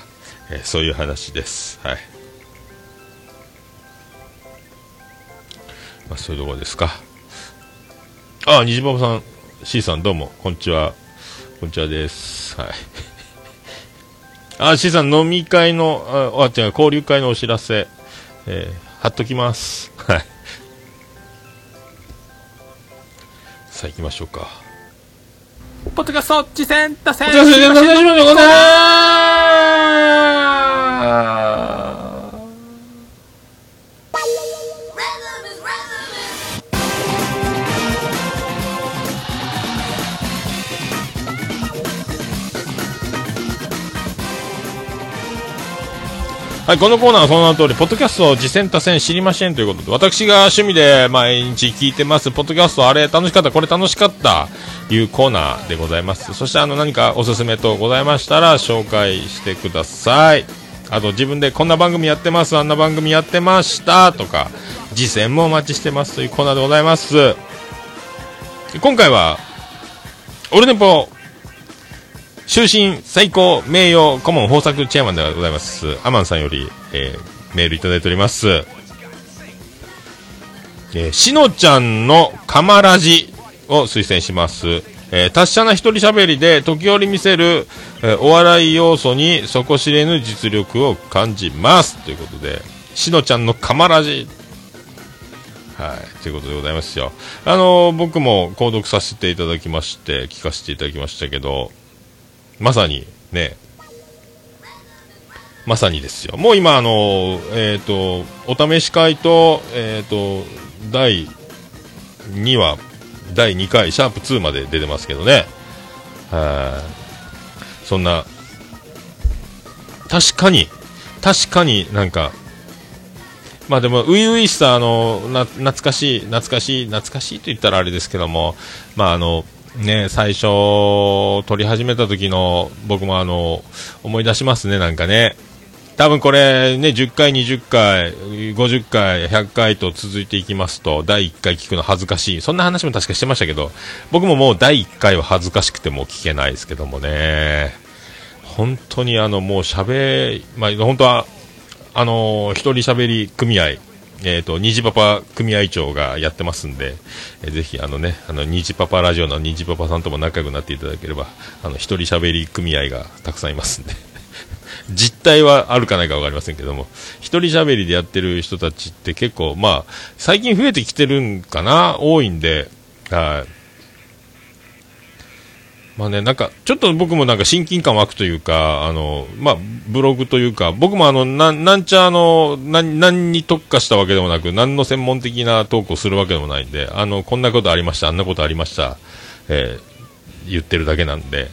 えーそういう話です。はい。まあ、そういうところですか。あ、虹パパさん、C さんどうも、こんにちは。こんにちはです。はい。<laughs> あ、C さん、飲み会の、あ、あ違う、交流会のお知らせ、えー貼っときます。はい。さあ行きましょうか。ポッドキャスト、次戦、打線お疲れ様でした。お願いしますはい、このコーナーはその名の通り、ポッドキャストを実践多戦知りませんということで、私が趣味で毎日聞いてます、ポッドキャストあれ楽しかった、これ楽しかった、いうコーナーでございます。そしてあの何かおすすめとございましたら紹介してください。あと自分でこんな番組やってます、あんな番組やってました、とか、実践もお待ちしてますというコーナーでございます。今回は、オルネポ終身最高名誉顧問豊作チェアマンでございます。アマンさんより、えーメールいただいております。えーしのちゃんのカマラジを推薦します。えー達者な一人喋りで時折見せる、えーお笑い要素に底知れぬ実力を感じます。ということで、しのちゃんのカマラジはい、ということでございますよ。あのー僕も購読させていただきまして、聞かせていただきましたけど、まさにね、まさにですよ。もう今、あの、えっ、と、お試し会と、えっ、と、第2話、第2回、シャープ2まで出てますけどね。はい。そんな、確かに、確かになんか、まあでも、初々しさ、あの、な、懐かしい、懐かしい、懐かしいと言ったらあれですけども、まああの、ね、最初、撮り始めた時の、僕もあの、思い出しますね、なんかね。多分これね、10回、20回、50回、100回と続いていきますと、第1回聞くの恥ずかしい。そんな話も確かしてましたけど、僕ももう第1回は恥ずかしくても聞けないですけどもね。本当にあの、もう喋、まあ、本当は、あのー一人喋り組合、えっ、と、虹パパ組合長がやってますんで、えーぜひ、あのね、あの、虹パパラジオの虹パパさんとも仲良くなっていただければ、あの、一人喋り組合がたくさんいますんで。<laughs> 実態はあるかないかわかりませんけども、一人喋りでやってる人たちって結構、まあ、最近増えてきてるんかな多いんで、はい。まあね、なんか、ちょっと僕もなんか親近感湧くというか、あの、まあ、ブログというか、僕もあの、なん、なんちゃあの、なん、何に特化したわけでもなく、何の専門的なトークをするわけでもないんで、あの、こんなことありました、あんなことありました、えー言ってるだけなんで、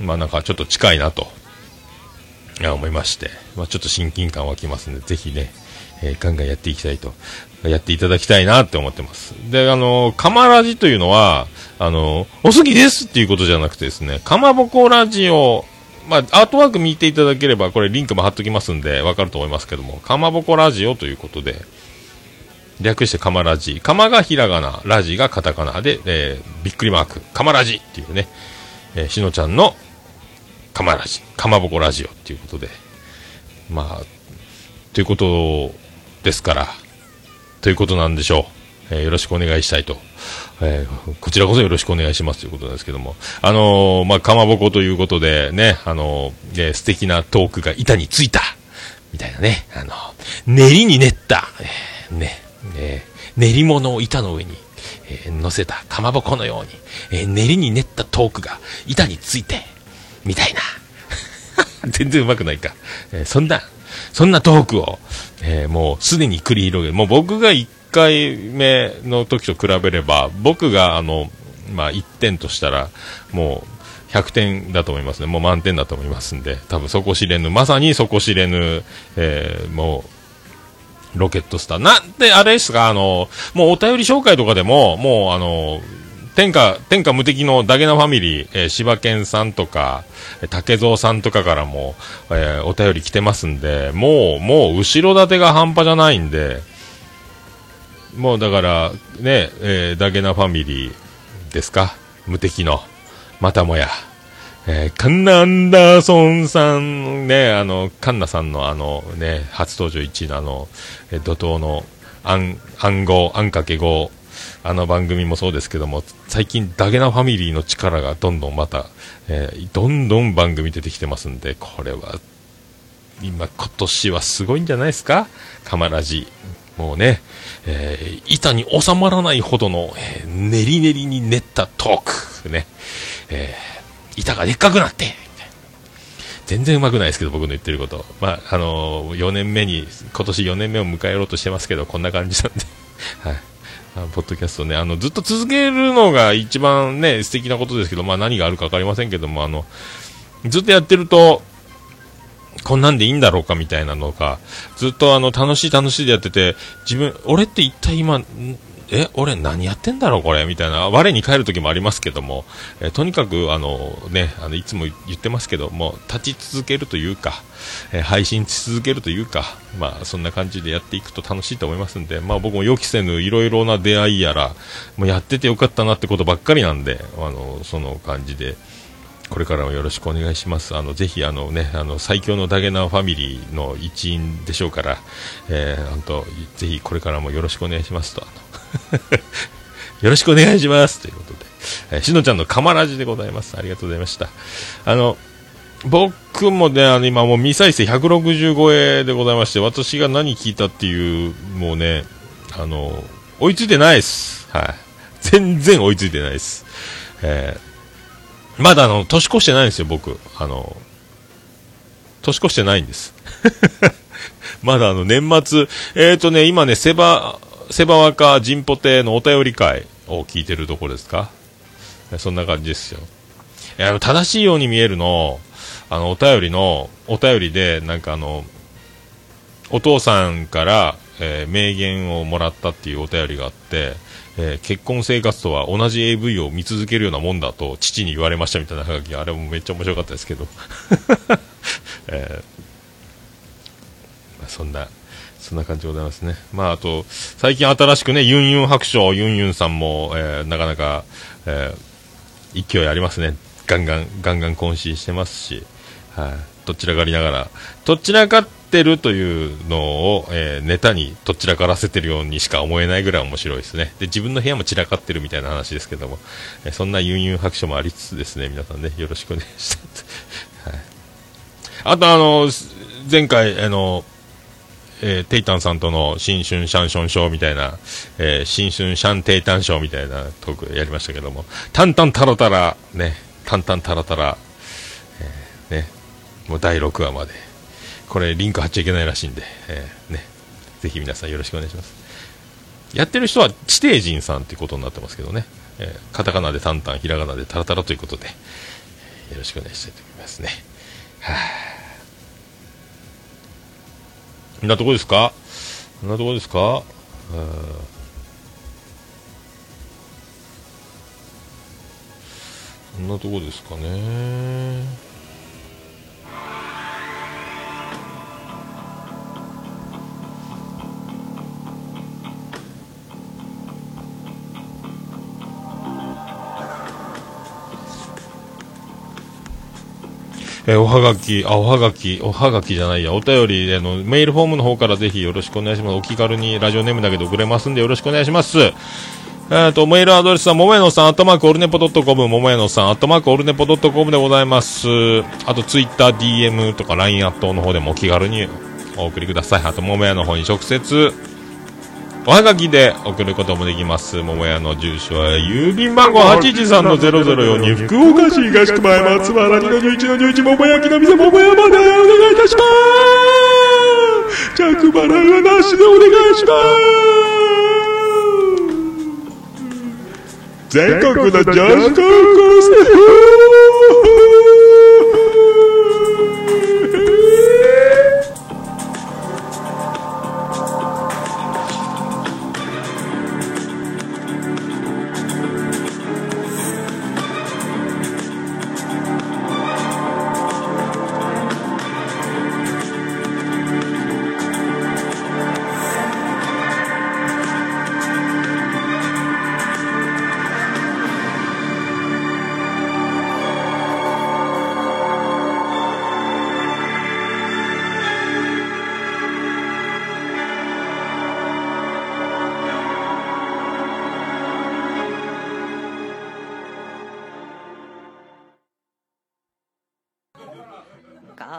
まあなんかちょっと近いなと、い思いまして、まあちょっと親近感湧きますんで、ぜひね、えーガンガンやっていきたいと、やっていただきたいなって思ってます。で、あの、カマラジというのは、あの、おすぎですっていうことじゃなくてですね、かまぼこラジオ、まあ、アートワーク見ていただければ、これリンクも貼っときますんで、わかると思いますけども、かまぼこラジオということで、略してかまラジ。かまがひらがな、ラジがカタカナで、えーびっくりマーク、かまラジっていうね、えーしのちゃんのかまラジ、かまぼこラジオっていうことで、まあ、ということですから、ということなんでしょう。えーよろしくお願いしたいと。えーこちらこそよろしくお願いしますということなんですけども。あのーまあ、かまぼこということでね、あのーえー素敵なトークが板についたみたいなね、あの練りに練った、えーね、えー練り物を板の上に、えー乗せたかまぼこのように、えー練りに練ったトークが板について、みたいな。<laughs> 全然うまくないか。えーそんな、そんなトークを、えーもうすでに繰り広げる。もう僕が回目の時と比べれば、僕があの、まあ1点としたら、もう100点だと思いますね。もう満点だと思いますんで、多分底知れぬ、まさに底知れぬ、えーもう、ロケットスター。なんで、あれですか、あの、もうお便り紹介とかでも、もうあの、天下、天下無敵のダゲナファミリー、えー、柴犬さんとか、竹蔵さんとかからも、えーお便り来てますんで、もう、もう後ろ盾が半端じゃないんで、もうだから、ね、えーダゲナファミリーですか？無敵の、またもや、えー、カンナ・アンダーソンさん、ね、あの、カンナさんのあの、ね、初登場1位のあの、えー、怒涛の暗、暗号、暗かけ号、あの番組もそうですけども、最近、ダゲナファミリーの力がどんどんまた、えー、どんどん番組出てきてますんで、これは、今、今年はすごいんじゃないですか？カマラジ。もうね、えー、板に収まらないほどの、えー、練り練りに練ったトーク。ね。えー、板がでっかくなって、全然うまくないですけど、僕の言ってること。まあ、あのー、4年目に、今年4年目を迎えようとしてますけど、こんな感じなんで、<laughs> はい。ポッドキャストね、あの、ずっと続けるのが一番ね、素敵なことですけど、まあ何があるか分かりませんけども、あの、ずっとやってると、こんなんでいいんだろうかみたいなのが、ずっとあの、楽しい楽しいでやってて、自分、俺って一体今、え、俺何やってんだろうこれみたいな、我に返る時もありますけども、えとにかく、あの、ね、あの、いつも言ってますけども、立ち続けるというか、え配信し続けるというか、まあ、そんな感じでやっていくと楽しいと思いますんで、まあ僕も予期せぬいろいろな出会いやら、もうやっててよかったなってことばっかりなんで、あの、その感じで、これからもよろしくお願いします。あの、ぜひ、あのね、あの、最強のダゲナファミリーの一員でしょうから、えー、本当ぜひこれからもよろしくお願いしますと、<laughs> よろしくお願いしますということで、えー、しのちゃんのカマラジでございます。ありがとうございました。あの、僕もね、あの、今もう未再生160超えでございまして、私が何聞いたっていう、もうね、あの、追いついてないです。はい。全然追いついてないです。えーまだあの、年越してないんですよ、僕。あの、年越してないんです。<laughs> まだあの、年末、えっ、ー、とね、今ね、セバ、セバワカジンポテのお便り会を聞いてるとこですか？そんな感じですよ。あの、正しいように見えるの、あの、お便りの、お便りで、なんかあの、お父さんから、えー、名言をもらったっていうお便りがあって、えー、結婚生活とは同じ AV を見続けるようなもんだと父に言われましたみたいなハガキあれもめっちゃ面白かったですけど、<laughs> えー、まあ、そんなそんな感じでございますね。まあ、あと、最近新しくね、ユンユン白書、ユンユンさんも、えー、なかなか、えー、勢いありますね。ガンガン、ガンガン渾身してますし、はい、どちらかりながら、どちらかってるというのを、えー、ネタにどちらからせてるようにしか思えないぐらい面白いですね。で、自分の部屋も散らかってるみたいな話ですけども、えー、そんなユンユン白書もありつつですね、皆さんね、よろしくお願いします。<laughs> はい。あとあの、前回、あの、えー、テイタンさんとの新春シャンションショーみたいな、えー、新春シャンテイタンショーみたいなトークやりましたけども、タンタンタラタラ、ね、タンタンタラタラ、えー、ね、もう第6話までこれリンク貼っちゃいけないらしいんで、えー、ね、ぜひ皆さんよろしくお願いします。やってる人は地底人さんということになってますけどね、えー、カタカナでタンタン、ひらがなでタラタラということで、よろしくお願いしたいと思いますね。はあ、こんなとこですか？こんなとこですか？こんなとこですかね？えー、おはがき、あ、おはがき、おはがきじゃないや、お便り、あの、メールフォームの方からぜひよろしくお願いします。お気軽にラジオネームだけで送れますんでよろしくお願いします。えっ、と、メールアドレスは、ももやのさん、アットマークオルネポドットコム、ももやのさん、アットマークオルネポドットコムでございます。あと、ツイッター、DM とか LINE アットの方でもお気軽にお送りください。あと、ももやの方に直接、おはがきで送ることもできます。桃屋の住所は、郵便番号813-004に福岡市東区前松原2の11の11桃焼きの店桃屋までお願いいたします。着払いはなしでお願いします。全国の女子高校生。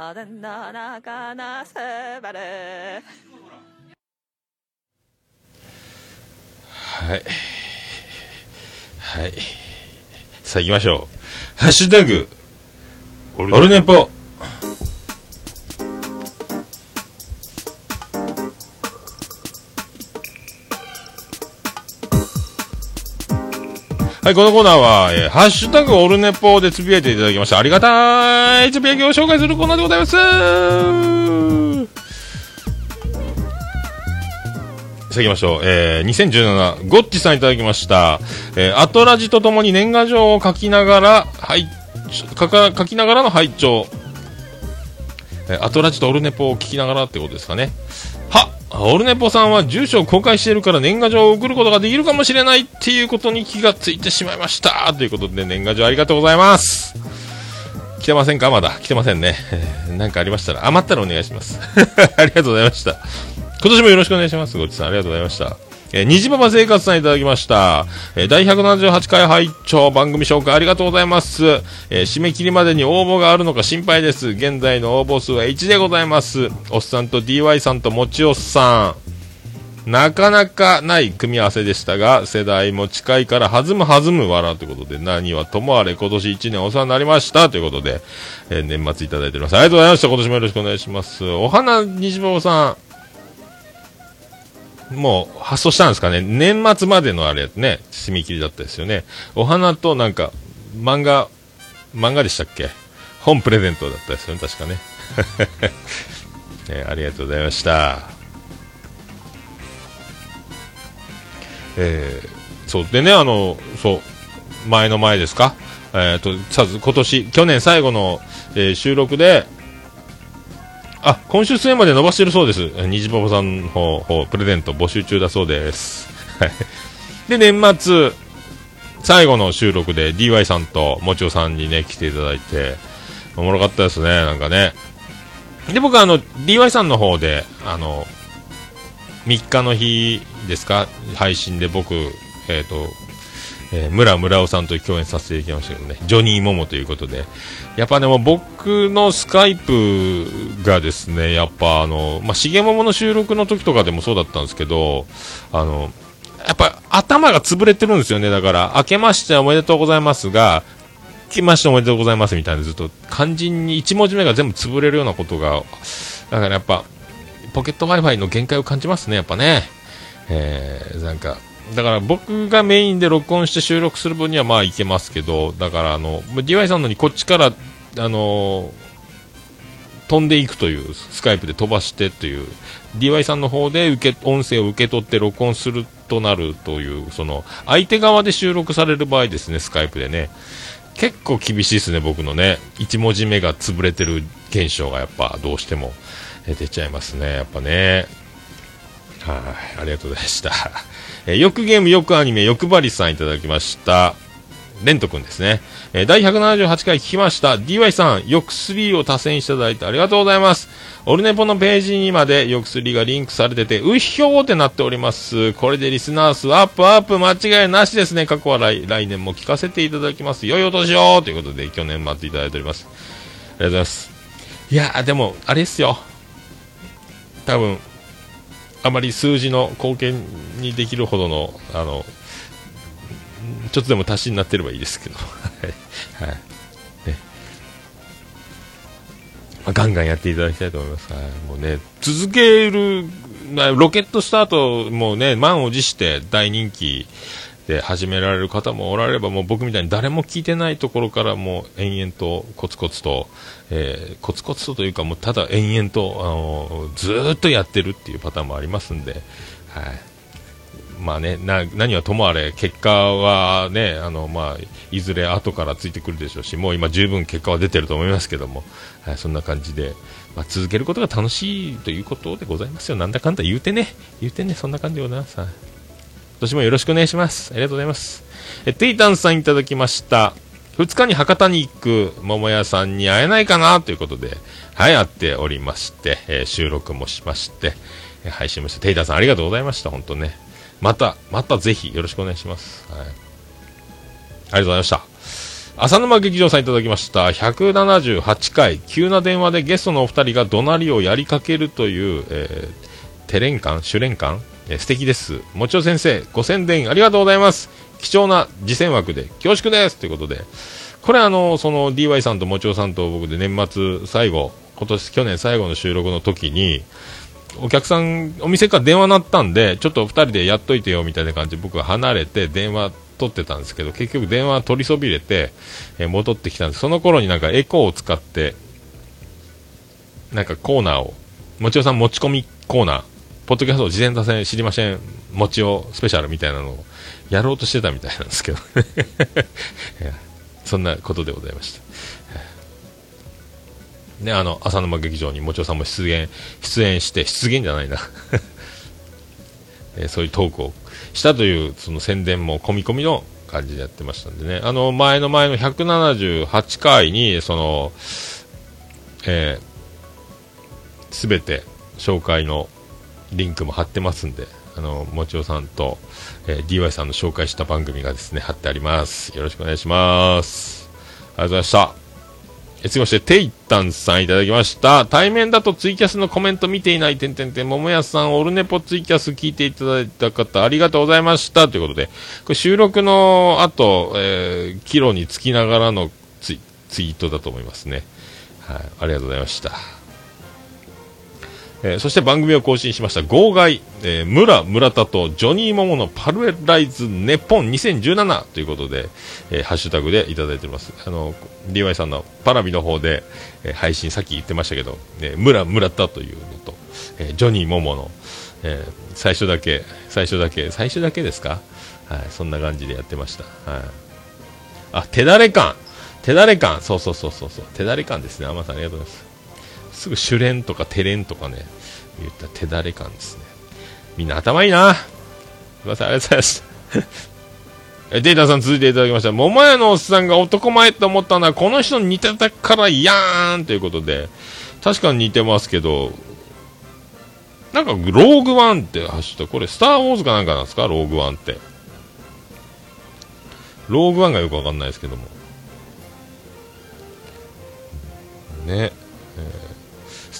家電の中のスバルはい。はい。さあ行きましょう。ハッシュタグ、オルネポ。はい、このコーナーは、えーハッシュタグオルネポでつぶやいていただきました。ありがたいつぶやきを紹介するコーナーでございます。さあ行きましょう。えー、2017、ゴッチさんいただきました。えー、アトラジとともに年賀状を書きながら、はい、書か、書きながらの拝聴。えー、アトラジとオルネポを聞きながらってことですかね。はオルネポさんは住所を公開しているから年賀状を送ることができるかもしれないっていうことに気がついてしまいました。ということで年賀状ありがとうございます。来てませんか？まだ来てませんね。<laughs> 何かありましたら、余ったらお願いします。<laughs> ありがとうございました。今年もよろしくお願いします。ごっちさん、ありがとうございました。えー、虹パパ生活さんいただきました。えー第178回拝聴番組紹介ありがとうございます。えー締め切りまでに応募があるのか心配です。現在の応募数は1でございます。おっさんと DY さんともちおっさん。なかなかない組み合わせでしたが、世代も近いから弾む弾む笑うということで、何はともあれ今年1年お世話になりましたということで、えー年末いただいております。ありがとうございました。今年もよろしくお願いします。お花西坊さん、もう発送したんですかね。年末までのあれね、締め切りだったですよね。お花となんか、漫画、漫画でしたっけ？本プレゼントだったですよね、確かね。え <laughs> ーありがとうございました。えーそうでね、あの、そう、前の前ですか、えっ、と、さず、今年、去年最後の、えー収録で、あ、今週末まで伸ばしてるそうです。えー虹パパさんの方、方プレゼント募集中だそうです。はいで、年末、最後の収録で DY さんともちおさんにね、来ていただいて、おもろかったですね、なんかね。で、僕はあの、DY さんの方で、あの、3日の日ですか、配信で僕、えっ、と、えー村村尾さんと共演させていただきましたけどね、ジョニー・モモということで、やっぱでも僕のスカイプがですね、やっぱあの、まあ、しげももの収録の時とかでもそうだったんですけど、あの、やっぱ頭が潰れてるんですよね、だから、明けましておめでとうございますが、明けましておめでとうございますみたいなずっと肝心に1文字目が全部潰れるようなことが、だからやっぱ、ポケット Wi-Fi の限界を感じますね、やっぱね。えー、なんか、だから僕がメインで録音して収録する分にはまあいけますけど、だからあの、DY さんのにこっちから、あの飛んでいくという、スカイプで飛ばしてという、DY さんの方で受け、音声を受け取って録音するとなるという、その、相手側で収録される場合ですね、スカイプでね。結構厳しいですね、僕のね。1文字目が潰れてる現象がやっぱどうしても出ちゃいますね、やっぱね。はい、ありがとうございました。えーよくゲーム、よくアニメ、欲張りさんいただきました。レント君ですね。えー第178回聞きました。DY さん、よく3を多選していただいてありがとうございます。オルネポのページにまでよく3がリンクされてて、うひょーってなっております。これでリスナー数アップアップ間違いなしですね。過去は来来年も聞かせていただきます。良いお年をということで、去年待っていただいております。ありがとうございます。いやー、でも、あれですよ。多分、あまり数字の貢献にできるほどの、あの、ちょっとでも足しになってればいいですけど、<laughs> はい。はい。ね。まあガンガンやっていただきたいと思います。はい。もうね、続ける、なロケットスタートもうね、満を持して大人気で始められる方もおられれば、もう僕みたいに誰も聞いてないところからもう延々とコツコツと、えーコツコツとというかもうただ延々と、あのずっとやってるっていうパターンもありますんで、はい。まあね、何はともあれ、結果はね、あのまあ、いずれ後からついてくるでしょうし、もう今、十分結果は出てると思いますけども、はい、そんな感じで、まあ、続けることが楽しいということでございますよ、なんだかんだ言うてね、言うてね、そんな感じでございます。年もよろしくお願いします。ありがとうございます。え、テイタンさんいただきました。2日に博多に行く桃屋さんに会えないかなということで、はい、会っておりまして、えー収録もしまして、え配信もして、テイタンさんありがとうございました、本当ね。また、またぜひよろしくお願いします。はい。ありがとうございました。浅沼劇場さんいただきました。178回、急な電話でゲストのお二人が怒鳴りをやりかけるという、えー、テレン感主練感えー素敵です。もちろ先生、ご宣伝ありがとうございます。貴重な次戦枠で恐縮ですということで、これあの、その DY さんともちろさんと僕で年末最後、今年、去年最後の収録の時に、お客さん、お店から電話鳴ったんで、ちょっと二人でやっといてよみたいな感じで僕は離れて電話取ってたんですけど、結局電話取りそびれて、えー戻ってきたんです。その頃になんかエコーを使って、なんかコーナーを、もちろさん持ち込みコーナー、ポッドキャスト事前打線知りません、もちおスペシャルみたいなのをやろうとしてたみたいなんですけど。<laughs> そんなことでございました。ね、あの、浅沼劇場にもちろさんも出演、出演して、出現じゃないな。<laughs> えそういうトークをしたという、その宣伝も込み込みの感じでやってましたんでね。あの、前の前の178回に、その、えすべて紹介のリンクも貼ってますんで、あの、もちおさんと、えー DY さんの紹介した番組がですね、貼ってあります。よろしくお願いします。ありがとうございました。え続きまして、テイタンさんいただきました。対面だとツイキャスのコメント見ていない、てんてんてん、桃屋さん、オルネポツイキャス聞いていただいた方、ありがとうございました。ということで、これ収録の後、えー、キロにつきながらのツイツイートだと思いますね。はい、ありがとうございました。えーそして番組を更新しました、号外、えー村村田とジョニーモモのパルエライズネポン2017ということで、えーハッシュタグでいただいております。あの、DY さんのパラビの方で、えー配信さっき言ってましたけど、えー村村田というのと、えージョニーモモの、えー最初だけ、最初だけ、最初だけですか？はい、そんな感じでやってました。はい。あ、手だれ感手だれ感そうそうそうそう。手だれ感ですね。アマさんありがとうございます。すぐ主練とか手練とかね、言った手だれ感ですね。みんな頭いいな。すいません、ありがとうございました。<laughs> データさん続いていただきました。桃屋のおっさんが男前って思ったのはこの人に似てたからやーんということで、確かに似てますけど、なんかローグワンって走った、これスターウォーズかなんかなんですか？ローグワンって。ローグワンがよくわかんないですけども。ね。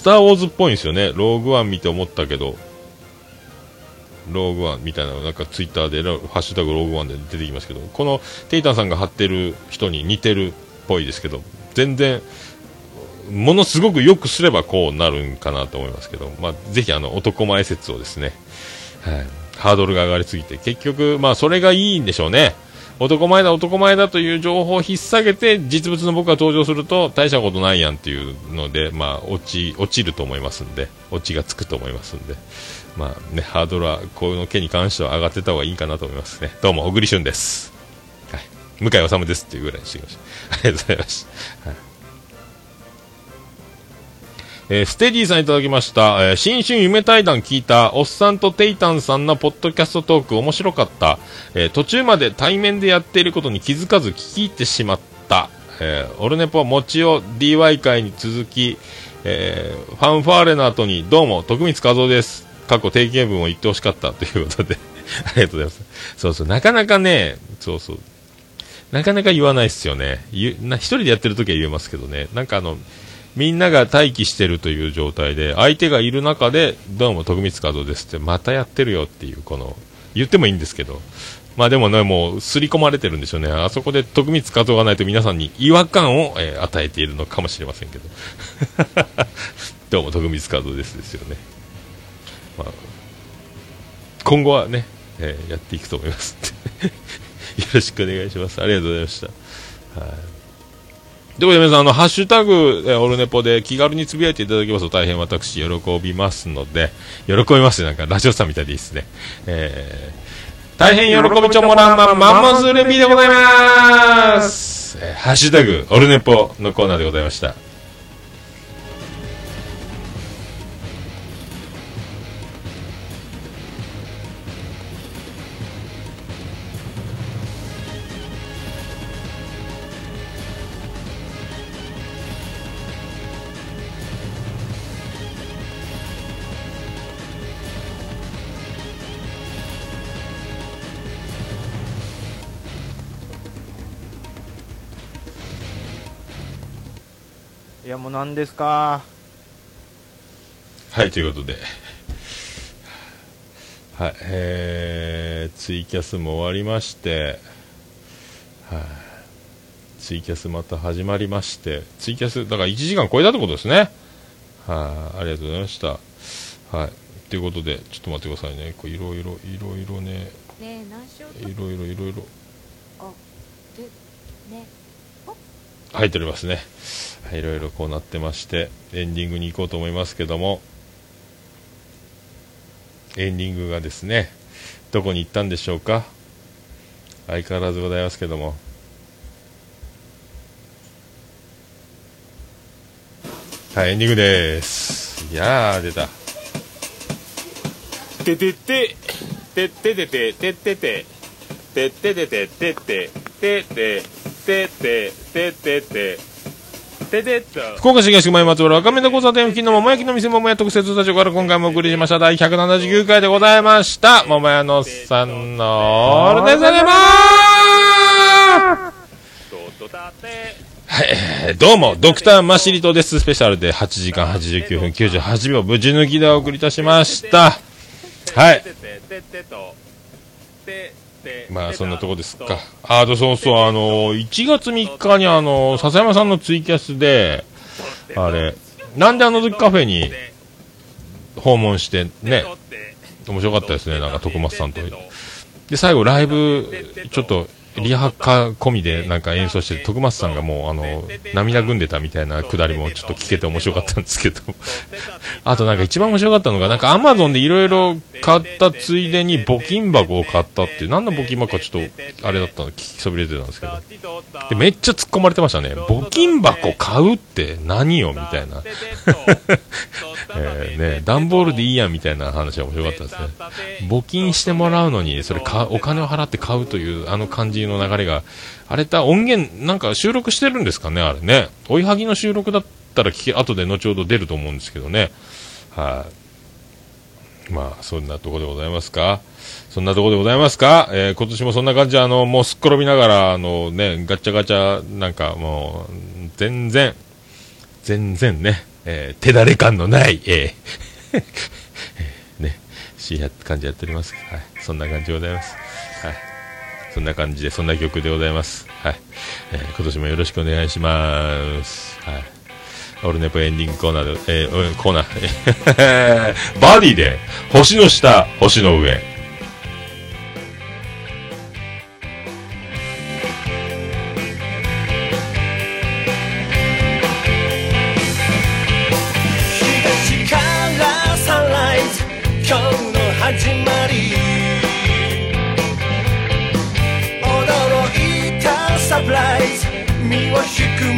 ター・ウォーズっぽいんですよね、ローグワン見て思ったけど、ローグワンみたいなの、なんかツイッターで、ロハッシュタグローグワンで出てきますけど、このテイタンさんが貼ってる人に似てるっぽいですけど、全然、ものすごくよくすればこうなるんかなと思いますけど、まあ、ぜひあの男前説をですね、はい、ハードルが上がりすぎて、結局、まあ、それがいいんでしょうね。男前だ、男前だという情報を引っ提げて、実物の僕が登場すると、大したことないやんっていうので、まあ、落ち、落ちると思いますんで、落ちがつくと思いますんで、まあね、ハードルは、こういうの件に関しては上がってた方がいいかなと思いますね。どうも、小栗旬です。はい。向井治ですっていうぐらいにしてきました。ありがとうございました。はいえーステディさんいただきました、えー新春夢対談聞いた、おっさんとテイタンさんのポッドキャストトーク面白かった、えー途中まで対面でやっていることに気づかず聞き入ってしまった、えーオルネポもちお DY 会に続き、えーファンファーレの後に、どうも、徳光和夫です。過去定型文を言ってほしかったということで、<laughs> ありがとうございます。そうそう、なかなかね、そうそう、なかなか言わないっすよね。な一人でやってる時は言えますけどね。なんかあの、みんなが待機してるという状態で、相手がいる中で、どうも徳光和夫ですって、またやってるよっていう、この、言ってもいいんですけど、まあでもね、もう、刷り込まれてるんでしょうね。あそこで徳光和夫がないと皆さんに違和感を、えー与えているのかもしれませんけど。<laughs> どうも徳光和夫ですですよね。まあ、今後はね、えーやっていくと思います <laughs> よろしくお願いします。ありがとうございました。はい。ということで皆さん、あの、ハッシュタグ、えーオルネポで気軽につぶやいていただけますと大変私喜びますので、喜びますね。なんかラジオさんみたいでいいですね。えー、大変喜びちょもらんまんまんまずレビーでございます。えーハッシュタグ、オルネポのコーナーでございました。ですか？はい、ということで。はい、えー、ツイキャスも終わりまして、はい、ツイキャスまた始まりまして、ツイキャス、だから1時間超えたってことですね。はい、ありがとうございました。はい、ということで、ちょっと待ってくださいね。こういろいろ、いろいろね、ねえ何しようと？いろいろいろいろあでね入っておりますね。はいいろいろこうなってまして、エンディングに行こうと思いますけども、エンディングがですね、どこに行ったんでしょうか相変わらずございますけども。はい、エンディングです。いやー、出た。ててててててててててててててててててててててててててと福岡市東区前松原赤目の交差点付近の桃焼きの店桃屋特設スタジオから今回もお送りしました第179回でございました。桃屋のおっさんのオールデザネマーはい、えーどうも、ドクターマシリトです。スペシャルで8時間89分98秒、無事抜きでお送りいたしました。はい。まあ、そんなとこですか。あと、そうそう、あの、1月3日にあの、笹山さんのツイキャスで、あれ、なんであの時カフェに訪問してね、面白かったですね、なんか徳松さんと。で、最後ライブ、ちょっと、リハカ込みでなんか演奏して、徳松さんがもう、あの、涙ぐんでたみたいなくだりもちょっと聞けて面白かったんですけど、<laughs> あとなんか一番面白かったのが、なんかアマゾンでいろいろ買ったついでに募金箱を買ったっていう、何の募金箱かちょっと、あれだったの、聞きそびれてたんですけど、で、めっちゃ突っ込まれてましたね。募金箱買うって何よみたいな。えーね、段ボールでいいやみたいな話は面白かったですね。募金してもらうのに、それか、お金を払って買うという、あの感じの流れが、あれた音源、なんか収録してるんですかね、あれね。追いはぎの収録だったら聞け、後で後ほど出ると思うんですけどね。はい、まあ、そんなとこでございますか。そんなとこでございますか。えー今年もそんな感じ、あの、もうすっ転びながら、あのね、ガチャガチャ、なんかもう、全然、全然ね、えー手だれ感のない、えー <laughs> ね、しや感じやっております。はい。そんな感じでございます。はい。そんな感じで、そんな曲でございます。はい。えー今年もよろしくお願いします。はい。オルネポエンディングコーナーで、えーコーナー、<laughs> バディで、星の下、星の上。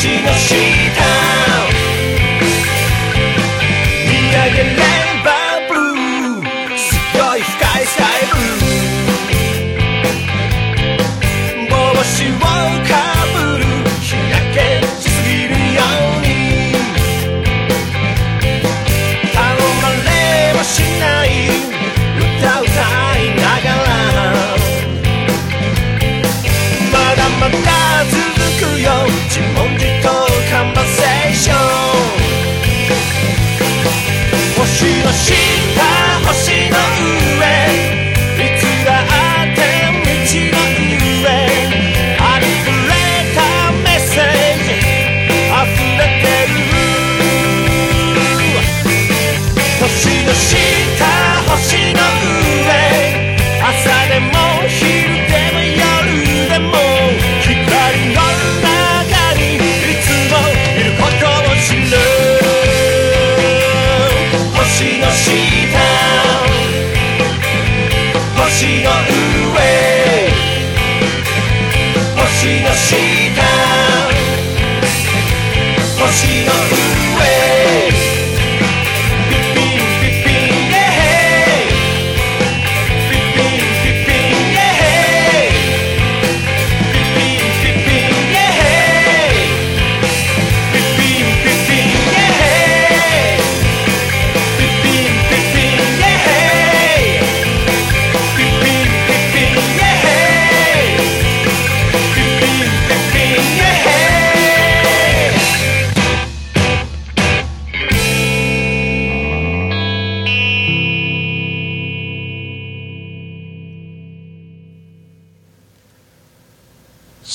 she, she.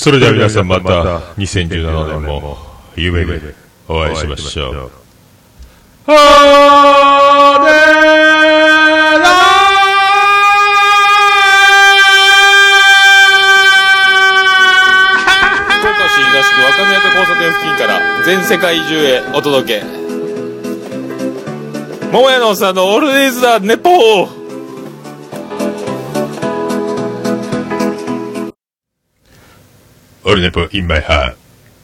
それでは皆さんまた2017年も夢でお会いしましょう。福岡市東区若宮と交差点付近から全世界中へお届け桃屋のおっさんのオールディーズ・ザ・ネポーオルネポ in my heart.